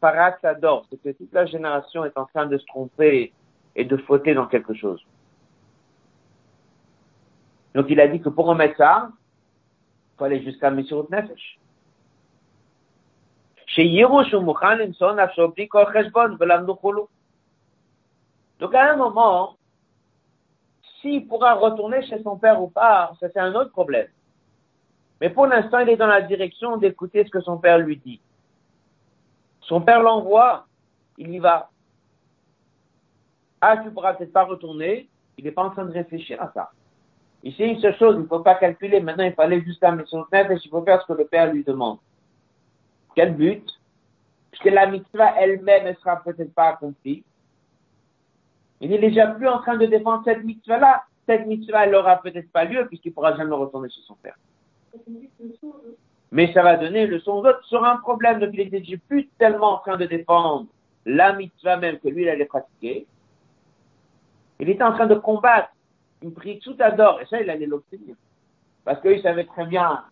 paratador, c'est que toute la génération est en train de se tromper et de fauter dans quelque chose. Donc il a dit que pour remettre ça, il faut aller jusqu'à Messirut Nefesh. Donc à un moment, s'il pourra retourner chez son père ou pas, ça c'est un autre problème. Mais pour l'instant, il est dans la direction d'écouter ce que son père lui dit. Son père l'envoie, il y va. Ah, tu pourras peut-être pas retourner. Il n'est pas en train de réfléchir à ça. Ici, une seule chose, il ne faut pas calculer. Maintenant, il faut aller jusqu'à son père et il faut faire ce que le père lui demande. Quel but? Puisque la mitzvah elle-même, elle sera peut-être pas accomplie. Il n'est déjà plus en train de défendre cette mitzvah-là. Cette mitzvah, elle n'aura peut-être pas lieu puisqu'il pourra jamais retourner chez son père. Mais ça va donner le son vote sur un problème. Donc il était plus tellement en train de défendre la mitzvah même que lui, il allait pratiquer. Il était en train de combattre une prie tout adore. Et ça, il allait l'obtenir. Parce qu'il savait très bien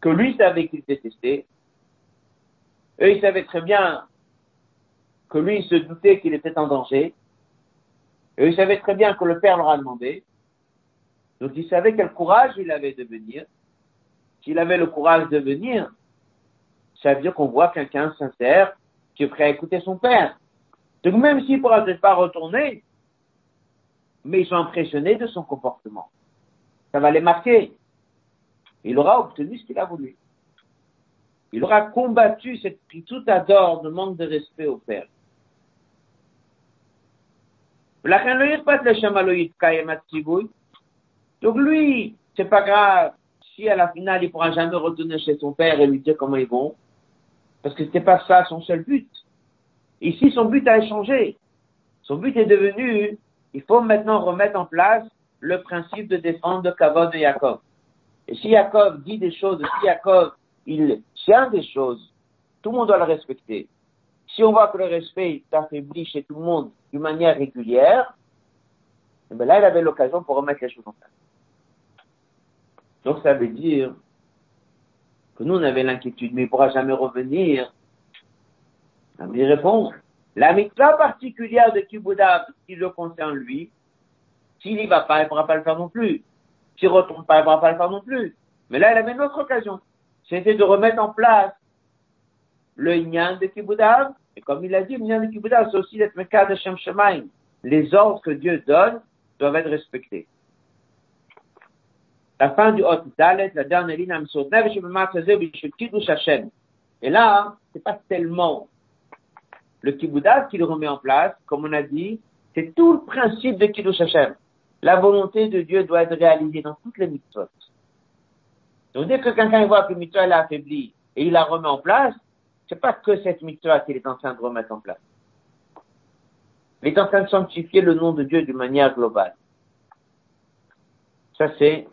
que lui savait qu'il détestait. Eux, ils savaient très bien que lui, il se doutait qu'il était en danger. Eux, ils savaient très bien que le père leur a demandé. Donc il savait quel courage il avait de venir. S'il avait le courage de venir, ça veut dire qu'on voit quelqu'un sincère qui est prêt à écouter son père. Donc même s'il ne pourra peut-être pas retourner, mais ils sont impressionnés de son comportement. Ça va les marquer. Il aura obtenu ce qu'il a voulu. Il aura combattu cette tout adore de manque de respect au père. Donc lui, c'est pas grave si à la finale il pourra jamais retourner chez son père et lui dire comment ils vont, parce que c'était pas ça son seul but. Ici, son but a changé. Son but est devenu, il faut maintenant remettre en place le principe de défendre de Kavod de Jacob. Et si Yaakov dit des choses, si Yaakov, il tient des choses, tout le monde doit le respecter. Si on voit que le respect s'affaiblit chez tout le monde d'une manière régulière, eh ben là, il avait l'occasion pour remettre les choses en place. Donc, ça veut dire que nous, on avait l'inquiétude, mais il ne pourra jamais revenir. Il répond, la mitzvah particulière de Kibouda, qui le concerne lui, s'il n'y va pas, il ne pourra pas le faire non plus. Ne retourne pas, ne pourra pas le faire non plus. Mais là, il avait une autre occasion. C'était de remettre en place le Inyan de Kiboudav. Et comme il a dit, le Inyan de Kiboudav, c'est aussi d'être Mekad de Shem Shemaim. Les ordres que Dieu donne doivent être respectés. La fin du Hot Dalet, la dernière ligne, Et là, c'est pas tellement le Kiboudav qui le remet en place, comme on a dit, c'est tout le principe de Kiddush Hashem. La volonté de Dieu doit être réalisée dans toutes les mitzvot. Donc dès que quelqu'un voit que mitzvah est affaibli et il la remet en place, c'est pas que cette mitzvah qu'il est en train de remettre en place. Il est en train de sanctifier le nom de Dieu d'une manière globale. Ça, c'est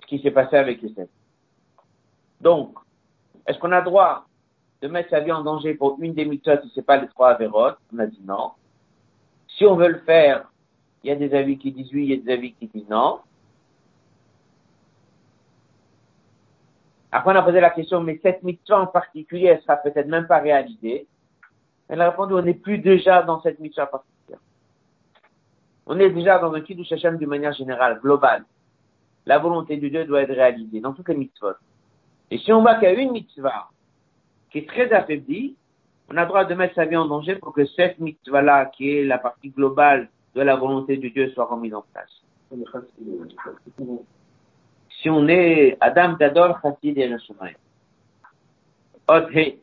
ce qui s'est passé avec Youssef. Donc, est-ce qu'on a droit de mettre sa vie en danger pour une des mitzvot si c'est pas les trois avérotes? On a dit non. Si on veut le faire, il y a des avis qui disent oui, il y a des avis qui disent non. Après, on a posé la question, mais cette mitzvah en particulier, elle sera peut-être même pas réalisée. Elle a répondu, on n'est plus déjà dans cette mitzvah particulière. On est déjà dans un kiddush Hashem d'une manière générale, globale. La volonté de Dieu doit être réalisée dans toutes les mitzvot. Et si on voit qu'il y a une mitzvah qui est très affaiblie, on a le droit de mettre sa vie en danger pour que cette mitzvah-là, qui est la partie globale de la volonté de Dieu, soit remise en place. Si on est Adam Gadol, Chassid et Reshomay. Odhe.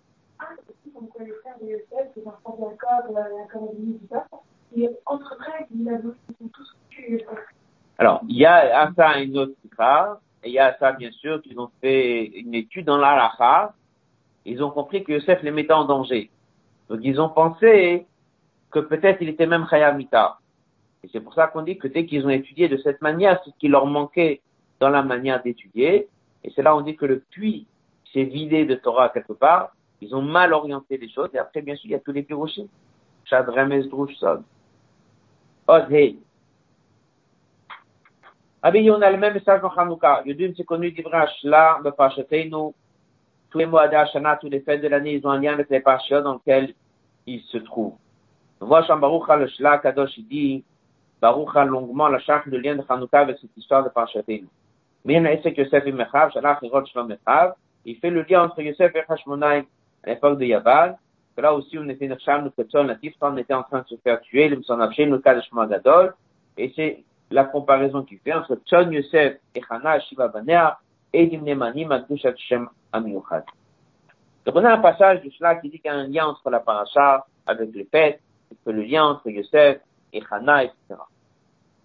Alors, il y a à ça une autre sikha, et il y a ça, bien sûr, qu'ils ont fait une étude dans l'Alaha, ils ont compris que Yosef les mettait en danger. Donc ils ont pensé que peut-être il était même Chayamita. Et c'est pour ça qu'on dit que dès qu'ils ont étudié de cette manière, c'est ce qui leur manquait dans la manière d'étudier. Et c'est là on dit que le puits s'est vidé de Torah quelque part. Ils ont mal orienté les choses. Et après, bien sûr, il y a tous les pirochim. Shad Remes Drush Sod. Odhei. Ah on a le même message dans Hanouka. Yodim, c'est connu d'Ibrach, là, Bepashateinu, tous les mois d'Ashana, tous les fêtes de l'année, ils ont un lien avec les parchios dans lesquels ils se trouvent. On voit Baruch le Shla Kadosh, il dit, Baruch longuement la charte de lien de Hanouka avec cette histoire de Parchatenu. A que Yosef et Mechav, Shalach Rod Shalom Mechav, il fait le lien entre Yosef et Hashmonaï à l'époque de Yaval, que là aussi on était Necham, nous Ketson, la on était en train de se faire tuer, le Msonavshem, le cas de Gadol, et c'est la comparaison qu'il fait entre Tson Yosef et Hana, Shiva Banea, et Dimnemanim, Akdushat Shem Amiyuchad. Donc on a un passage de cela qui dit qu'il y a un lien entre la paracha avec les fêtes, et que le lien entre Yosef et Hana, etc.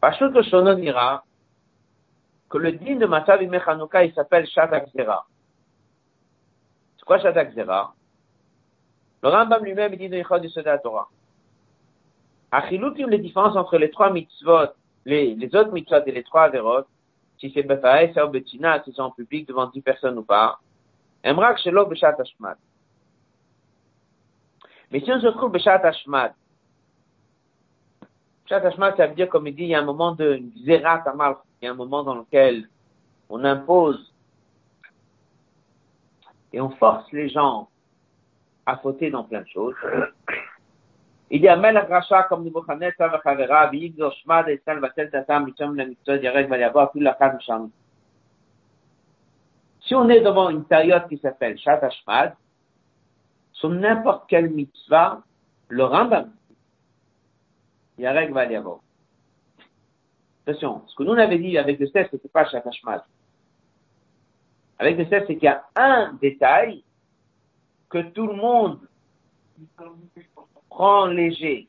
Pashut le Shonon dira que le din de Matzav Mechanouka, il s'appelle Shatak Zera. C'est quoi Shatak Zera? Le Rambam lui-même dit dans l'Ichod du Soda Torah. Achilukim, les différences entre les trois mitzvot, les, autres mitzvot et les trois averot, si c'est Befaïs ou Betina, si c'est en public devant dix personnes ou pas. Emrak Shelo Beshat Hashmad. Mais si on se trouve Beshat Hashmad, Shatashma, ça veut dire, comme il dit, il y a un moment de zérat il y a un moment dans lequel on impose et on force les gens à fauter dans plein de choses. Il y a Melach Racha, comme nous Bochanet, Tav Chavera, Big Roshma, Desal, Vatel, Tatam, Mitzom, La Mitzvah, Yarek, Valyavor, tout la Misham. Si on est devant une période qui s'appelle Shachashmad, sur n'importe quelle mitzvah, le Rambam Yarek va y avoir. Attention, ce que nous on avait dit avec le ce c'était pas Shakashmat. Avec le c'est qu'il y a un détail que tout le monde prend léger.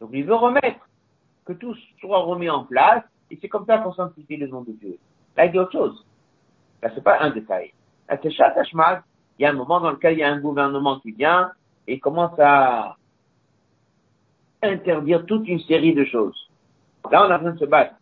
Donc il veut remettre, que tout soit remis en place, et c'est comme ça qu'on sanctifie le nom de Dieu. Là, il y a autre chose. Là, c'est pas un détail. Là, c'est il y a un moment dans lequel il y a un gouvernement qui vient et commence à interdire toute une série de choses. Là, on a besoin de se battre.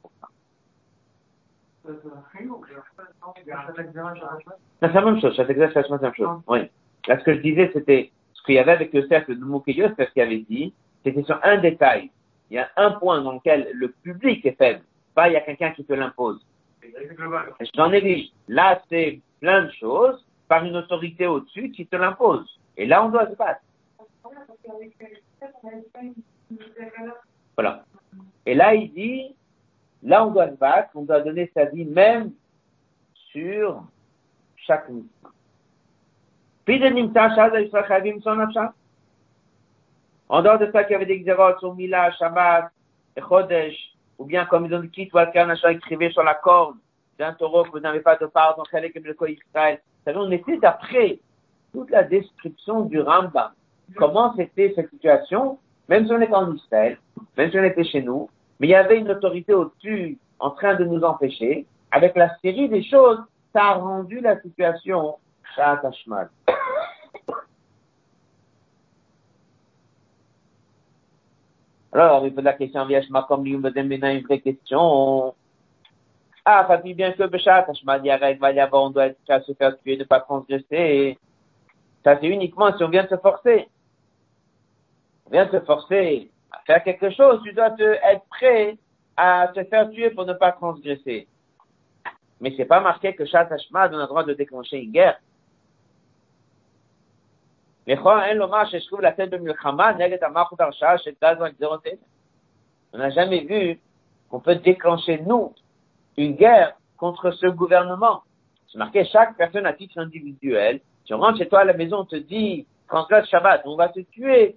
C'est la même chose, c'est exactement la même chose. Oui. Là, ce que je disais, c'était ce qu'il y avait avec le cercle de Moukeyos, c'est ce qu'il avait dit, c'était sur un détail. Il y a un point dans lequel le public est faible. Pas il y a quelqu'un qui te l'impose. J'en ai dit. Là, c'est plein de choses par une autorité au-dessus qui te l'impose. Et là, on doit se battre. Voilà. Et là, il dit, là, on doit se battre, on doit donner sa vie même sur chaque mission. En dehors de ça, qu'il y avait des xérotes sur Mila, Shabbat, et Chodesh, ou bien comme ils ont dit, Achan écrivait sur la corde d'un taureau que vous n'avez pas de part dans Chalek et le Israël. on était d'après toute la description du Rambam. Comment c'était cette situation, même si on était en Israël, même si on était chez nous, mais il y avait une autorité au-dessus en train de nous empêcher. Avec la série des choses, ça a rendu la situation Shat Alors, il pose la question, comme lui, une vraie question. Ah, ça dit bien que Béchat, il va y avoir, on doit être se faire tuer, ne pas transgresser. Ça, c'est uniquement si on vient de se forcer. On vient se forcer à faire quelque chose, tu dois te, être prêt à te faire tuer pour ne pas transgresser. Mais c'est pas marqué que Shat Hashmad, on a le droit de déclencher une guerre. On n'a jamais vu qu'on peut déclencher, nous, une guerre contre ce gouvernement. C'est marqué chaque personne à titre individuel. Tu rentres chez toi à la maison, on te dit, transgresse Shabbat, on va te tuer.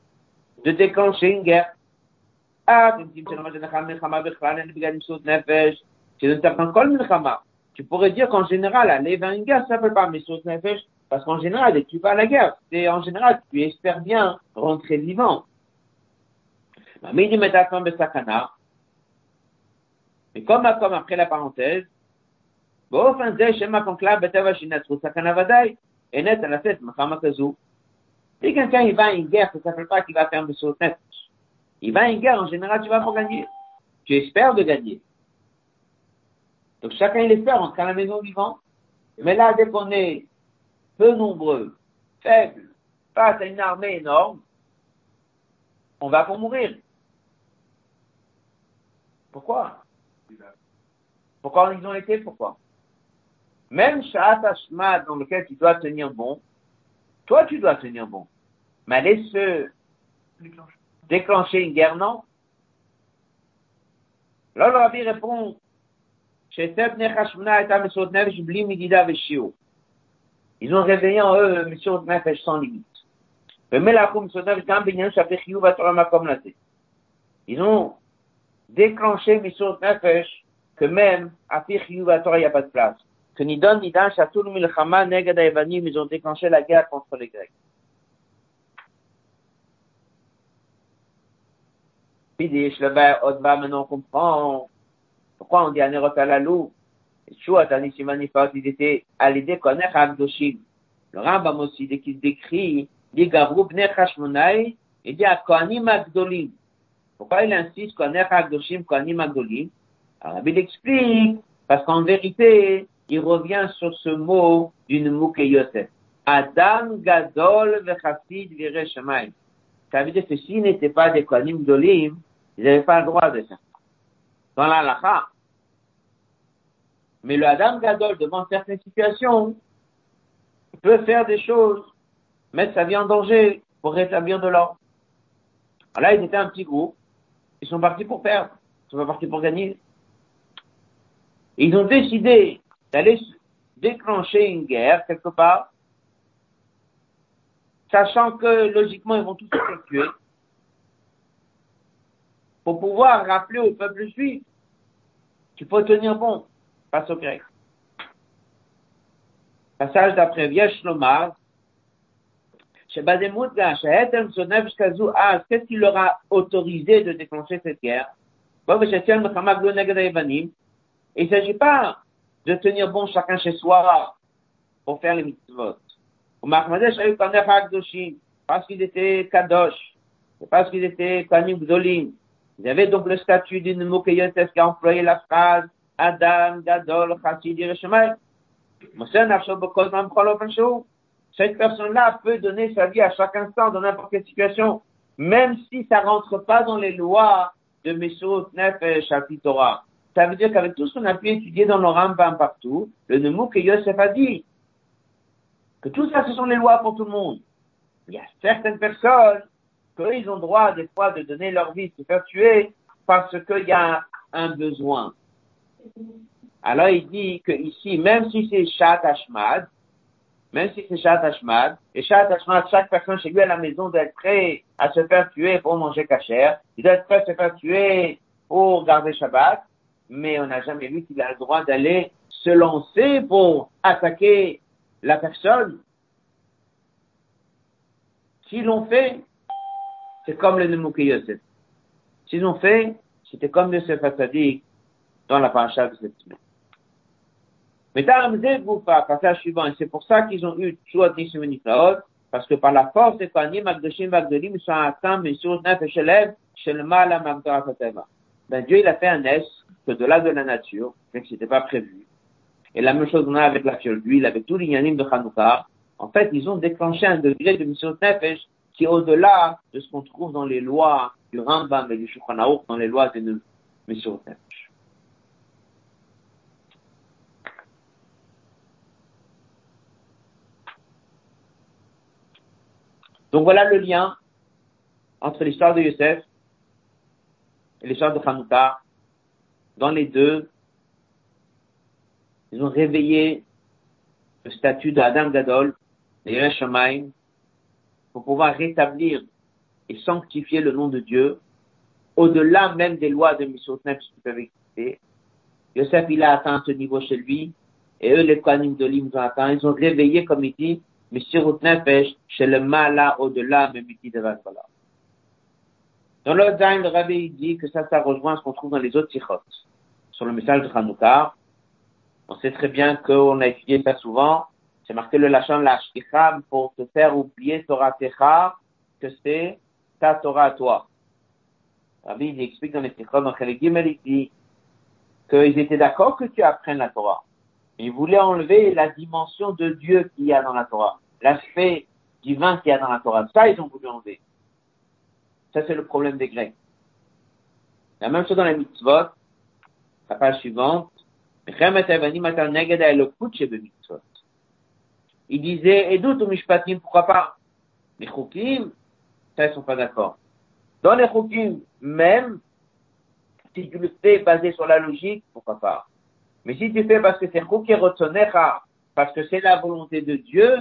de déclencher une guerre. Ah, tu pourrais dire qu'en général, aller vers une guerre, ça ne peut pas, mais nefesh, parce qu'en général, dès que tu vas à la guerre, c'est en général, tu espères bien rentrer vivant. Mais comme, comme après la parenthèse, באופן זה שם הקונקלב בטבע שנעצרו סכנה ודאי, אינת לשאת מלחמה כזו. si quelqu'un il va à une guerre, ça ne s'appelle pas qu'il va faire Messot Nefesh. Il va à une guerre, en général, tu vas pas gagner. Tu espères de gagner. Donc chacun il espère rentrer à la maison vivant. Mais là, dès qu'on est peu nombreux, faibles, face à une armée énorme, on va pour mourir. Pourquoi? Pourquoi ils ont été? Pourquoi? Même Sha'at Ashma dans lequel tu dois tenir bon, toi tu dois tenir bon. Mais aller se déclencher une guerre, non? Là, le Rabbi répond. Ils ont réveillé en eux mission Nefesh sans limite. Ils ont déclenché mission Nefesh que même à Torah, il n'y a pas de place. Que ni Nidon, Nidan, Shatul, Milchama, Neged, Evanim, ils ont déclenché la guerre contre les Grecs. Pidish, le bas, Odba, maintenant on comprend pourquoi on dit Anerot Alalou ils étaient à l'idée connaître Agdoshim. Le Rambam aussi, dès qu'il décrit, dit Gavrou Bnei Hashmonai, il dit à Kohanim Agdolim. Pourquoi il insiste connaître Agdoshim, Kohanim Agdolim? Alors, il explique, parce qu'en vérité, il revient sur ce mot d'une Moukeyotet. Adam Gadol Vechassid Vireshamaim. Ça veut dire que s'ils n'étaient pas des Kohanim Dolim, ils n'avaient pas le droit de ça. dans la lacha. Mais le Adam Gadol, devant certaines situations, peut faire des choses, mettre sa vie en danger pour rétablir de l'ordre. Là, ils étaient un petit groupe. Ils sont partis pour perdre. Ils sont pas partis pour gagner. Ils ont décidé d'aller déclencher une guerre quelque part, sachant que logiquement ils vont tous se tuer, pour pouvoir rappeler au peuple juif qu'il faut tenir bon face aux Grecs. Passage d'après Viesh Lomar, qu'est-ce qui leur a autorisé de déclencher cette guerre? Il ne s'agit pas de tenir bon chacun chez soi pour faire les mitzvot. Parce qu'ils étaient kadosh, parce qu'ils étaient kanim gdolim. Ils avaient donc le statut d'une Moukeyotef qui a employé la phrase Adam, Gadol, Chassid, Yereshemay. Cette personne-là peut donner sa vie à chaque instant, dans n'importe quelle situation, même si ça rentre pas dans les lois de Meshot, Nefesh, Torah. Ça veut dire qu'avec tout ce qu'on a pu étudier dans le Rambam partout, le Nemo que Yosef a dit, que tout ça, ce sont les lois pour tout le monde. Il y a certaines personnes qu'ils ont droit des fois de donner leur vie, de se faire tuer, parce qu'il y a un besoin. Alors il dit que ici, même si c'est Shat Ashmad, même si c'est Shat Ashmad, et Shat Ashmad, chaque personne chez lui à la maison doit être prêt à se faire tuer pour manger cachère, il doit être prêt à se faire tuer pour garder Shabbat, mais on n'a jamais vu qu'il a le droit d'aller se lancer pour attaquer la personne. S'ils l'ont fait, c'est comme le Nemouké Yosef. S'ils l'ont fait, c'était comme Yosef Hatzadik dans la paracha de cette semaine. Mais pas passage suivant, et c'est pour ça qu'ils ont eu Tchouat Nissimonitraot, parce que par la force des Kohanim, Magdoshim, Magdolim, sont atteints, mais sur Nefesh Elev, chez le mal à Magdara Ben, Dieu, il a fait un S, que de là de la nature, mais que c'était pas prévu. Et la même chose on a avec la fiole d'huile, avec tous les yanim de Hanouka. En fait, ils ont déclenché un degré de mission Nefesh qui est au-delà de ce qu'on trouve dans les lois du Rambam et du Shulchan dans les lois de mission Nefesh. Donc voilà le lien entre l'histoire de Yosef et l'histoire de Hanouka. Dans les deux, ils ont réveillé le statut d'Adam Gadol, de pour pouvoir rétablir et sanctifier le nom de Dieu, au-delà même des lois de Mishotnef qui peuvent exister. Yosef, il a atteint ce niveau chez lui, et eux, les Kohanim de l'Im ont atteint, ils ont réveillé, comme il dit, Mishirut Nefesh, chez le Mala, au-delà, même de Vasvala. Dans l'autre le Rabbi dit que ça, ça rejoint ce qu'on trouve dans les autres sikhot. Sur le message de Hanouka, on sait très bien qu'on a étudié ça souvent. C'est marqué le lachon lashkicham pour te faire oublier Torah Techa, que c'est ta Torah à toi. Rabbi, il explique dans les sikhot, dans les il dit qu'ils étaient d'accord que tu apprennes la Torah. Ils voulaient enlever la dimension de Dieu qu'il y a dans la Torah, l'aspect divin qu'il y a dans la Torah. Ça, ils ont voulu enlever. Ça, c'est le problème des Grecs. La même chose dans les mitzvot, la page suivante, il disait, et doute mishpatim, pourquoi pas? Les choukim, ça, ils sont pas d'accord. Dans les choukim, même, si tu le fais basé sur la logique, pourquoi pas? Mais si tu fais parce que c'est choukim parce que c'est la volonté de Dieu,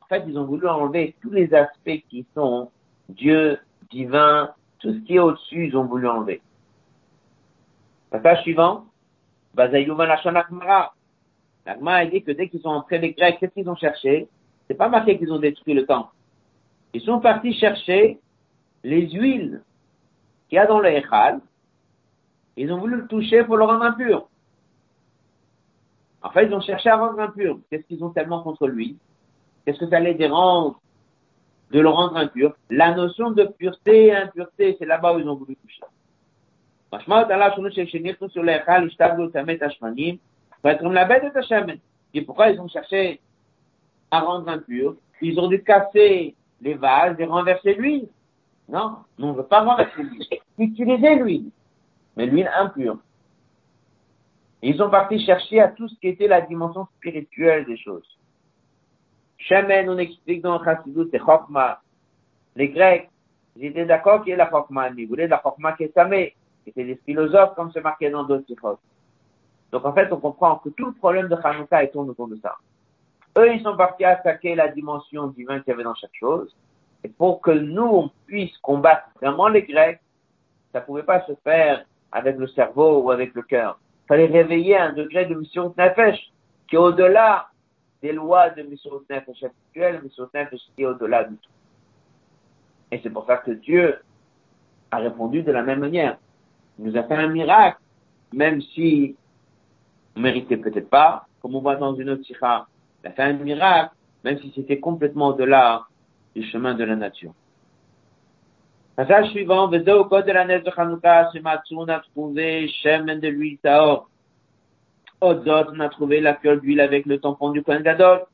en fait, ils ont voulu enlever tous les aspects qui sont Dieu, divin, tout ce qui est au-dessus, ils ont voulu enlever. Passage suivant. Bazayuvan L'Agma a dit que dès qu'ils sont entrés les Grecs, qu'est-ce qu'ils ont cherché? C'est pas marqué qu'ils ont détruit le temple. Ils sont partis chercher les huiles qu'il y a dans le Echal. Ils ont voulu le toucher pour le rendre impur. En fait, ils ont cherché à rendre impur. Qu'est-ce qu'ils ont tellement contre lui? Qu'est-ce que ça les dérange? De le rendre impur La notion de pureté et impureté, c'est là-bas où ils ont voulu toucher. Et pourquoi ils ont cherché à rendre impur Ils ont dû casser les vases et renverser l'huile. Non, on ne veut pas renverser l'huile. Utiliser l'huile, mais l'huile impure. Ils ont parti chercher à tout ce qui était la dimension spirituelle des choses. Shemen, on explique dans Chassidut, c'est Chokma. Les Grecs, ils étaient d'accord qu'il y ait la Chokma, mais ils voulaient la Chokma Kesame. C'était des philosophes, comme c'est marqué dans d'autres sikhot. Donc en fait, on comprend que tout le problème de Hanouka est tourne autour de ça. Eux, ils sont partis attaquer la dimension divine qu'il y avait dans chaque chose. Et pour que nous, on puisse combattre vraiment les Grecs, ça pouvait pas se faire avec le cerveau ou avec le cœur. Fallait réveiller un degré de mission Nefesh qui est au-delà des lois de mission Nefesh actuelles, qui est au-delà du tout. Et c'est pour ça que Dieu a répondu de la même manière. Il nous a fait un miracle, même si on méritait peut-être pas, comme on voit dans une autre sikha. Il a fait un miracle, même si c'était complètement au-delà du chemin de la nature. Passage suivant, code de la neige de Hanouka, Shematsu, on a trouvé Shemen de l'huile Taor. Odzot, on a trouvé la fiole d'huile avec le tampon du Kohen Gadol.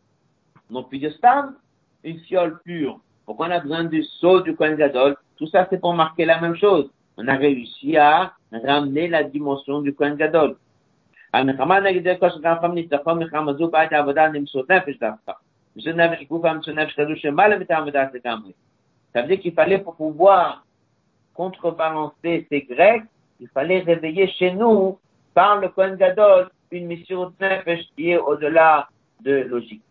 Non plus de stam, une fiole pure. Pourquoi on a besoin du seau du Kohen Gadol? Tout ça, c'est pour marquer la même chose. On a réussi à ramener la dimension du Kohen Gadol. Ça veut dire qu'il fallait pour pouvoir contrebalancer ces Grecs, il fallait réveiller chez nous, par le Kohen Gadol, une mission nefesh qui est au-delà de logique.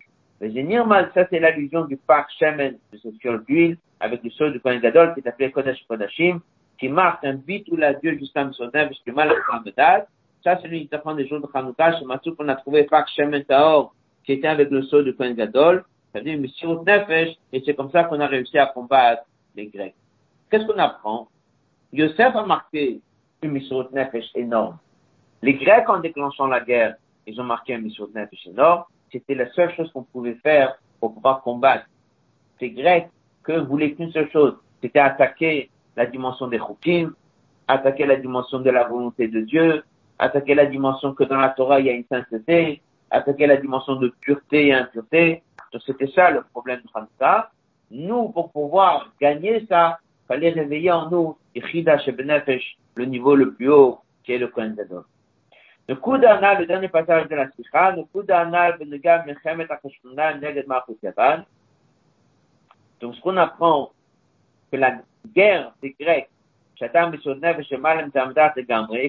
Mais mal, ça c'est l'allusion du parc Shemen, de cette fiole d'huile, avec le sol du Kohen Gadol qui est appelé Kodesh Kodashim, qui marque un bitul à Dieu jusqu'à mission nefesh du mal à ça, c'est lui qui apprend des jours de Hanouka. Chez Matsouk, on a trouvé Fak Shemen Taor, qui était avec le sceau de Kohen Gadol. Ça veut dire une Nefesh, et c'est comme ça qu'on a réussi à combattre les Grecs. Qu'est-ce qu'on apprend? Yosef a marqué une mission Nefesh énorme. Les Grecs, en déclenchant la guerre, ils ont marqué une mission Nefesh énorme. C'était la seule chose qu'on pouvait faire pour pouvoir combattre. Les Grecs, que voulaient qu'une seule chose, c'était attaquer la dimension des Chukim, attaquer la dimension de la volonté de Dieu, attaquer la dimension que dans la Torah il y a une sainteté, attaquer la dimension de pureté et impureté. Donc c'était ça le problème de Hanouka. Nous, pour pouvoir gagner ça, fallait réveiller en nous le niveau le plus haut, qui est le Kohen. Le coup le dernier passage de la. Donc, ce qu'on apprend, que la guerre des Grecs et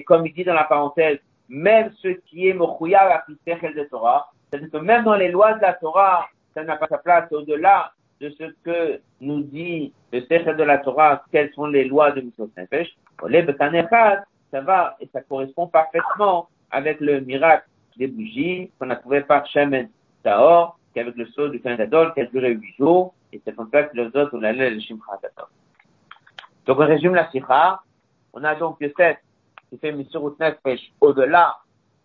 comme il dit dans la parenthèse, même ce qui est Torah, c'est-à-dire que même dans les lois de la Torah, ça n'a pas sa place au-delà de ce que nous dit le de la Torah, quelles sont les lois de Mitzvot ça correspond parfaitement avec le miracle des bougies qu'on a trouvé par Shemen Taor, qui avec le saut du Kanadol, qui a duré huit jours, et c'est comme ça que les autres, on allait le Shimcha donc on résume la sikha. On a donc Yosef qui fait Misurut Nefesh au-delà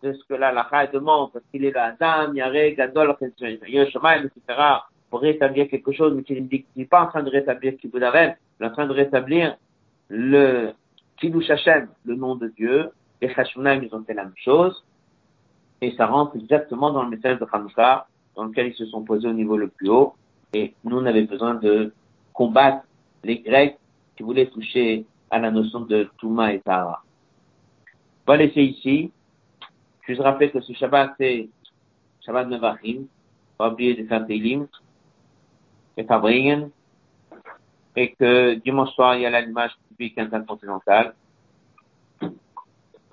de ce que la lacha demande, parce qu'il est le Adam, Yare, Gadol, Yoshamaim, etc., pour rétablir quelque chose, mais qu'il n'est pas en train de rétablir Kibbutz il est en train de rétablir le Kiddush Hashem, le nom de Dieu. Les Hashmonaim, ils ont fait la même chose. Et ça rentre exactement dans le message de Hanouka, dans lequel ils se sont posés au niveau le plus haut. Et nous, on avait besoin de combattre les Grecs qui voulait toucher à la notion de Touma et Tahara. On va laisser ici. Je vous rappelle que ce Shabbat, c'est Shabbat Nevachim. Pas oublier de faire Télim et Fabringen. Et que dimanche soir, il y a l'allumage public intercontinental.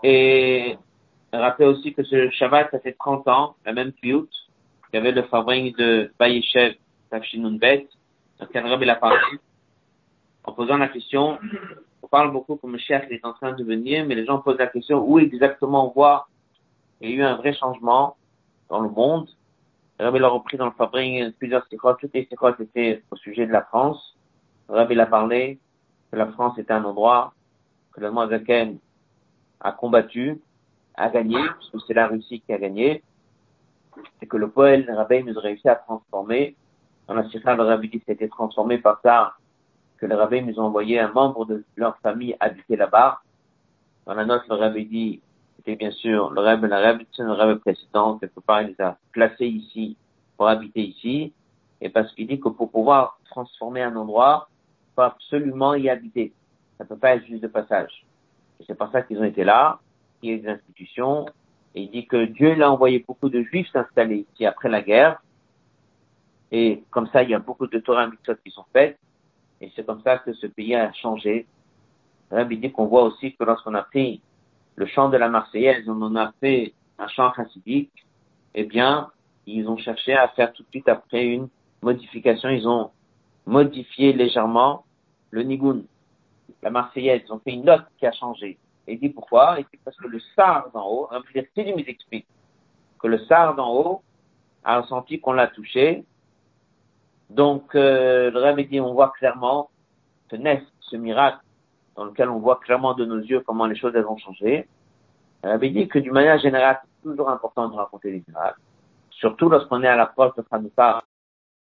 Et rappelez aussi que ce Shabbat, ça fait 30 ans, la même piout, il y avait le Fabring de Bayeshev, Tafshinunbet, dans lequel Rabbi l'a parlé en posant la question, on parle beaucoup comme chef est en train de venir, mais les gens posent la question où exactement on voit il y a eu un vrai changement dans le monde? Rabbi l'a repris dans le fabrique plusieurs séquences, toutes les séquences étaient au sujet de la France. Rabbi l'a parlé que la France était un endroit que le Zaken a combattu, a gagné, puisque c'est la Russie qui a gagné, c'est que le poète Rabbi nous a réussi à transformer. Dans la séquence, le Rabbi dit que c'était transformé par ça que le rabbin nous a envoyé un membre de leur famille habiter là-bas. Dans la note, le rabbin dit, c'était bien sûr le rabbin, la rabbin, c'est le rabbin précédent, quelque part, il les a placés ici pour habiter ici, et parce qu'il dit que pour pouvoir transformer un endroit, il faut absolument y habiter. Ça peut pas être juste de passage. C'est pour ça qu'ils ont été là, il y a des institutions, Et il dit que Dieu l'a envoyé beaucoup de juifs s'installer ici après la guerre. Et comme ça, il y a beaucoup de Torah Mitzvot qui sont faites. Et c'est comme ça que ce pays a changé. Rabbi dit qu'on voit aussi que lorsqu'on a pris le chant de la Marseillaise, on en a fait un chant chassidique, eh bien, ils ont cherché à faire tout de suite après une modification. Ils ont modifié légèrement le nigun, la Marseillaise. Ils ont fait une note qui a changé. Et il dit pourquoi? Il dit parce que le sar d'en haut, un il explique que le sar d'en haut a ressenti qu'on l'a touché. Donc, euh, le Rabbi dit, on voit clairement ce nest, ce miracle, dans lequel on voit clairement de nos yeux comment les choses elles ont changé. Le Rabbi dit que d'une manière générale, c'est toujours important de raconter les miracles, surtout lorsqu'on est à l'approche de Hanouka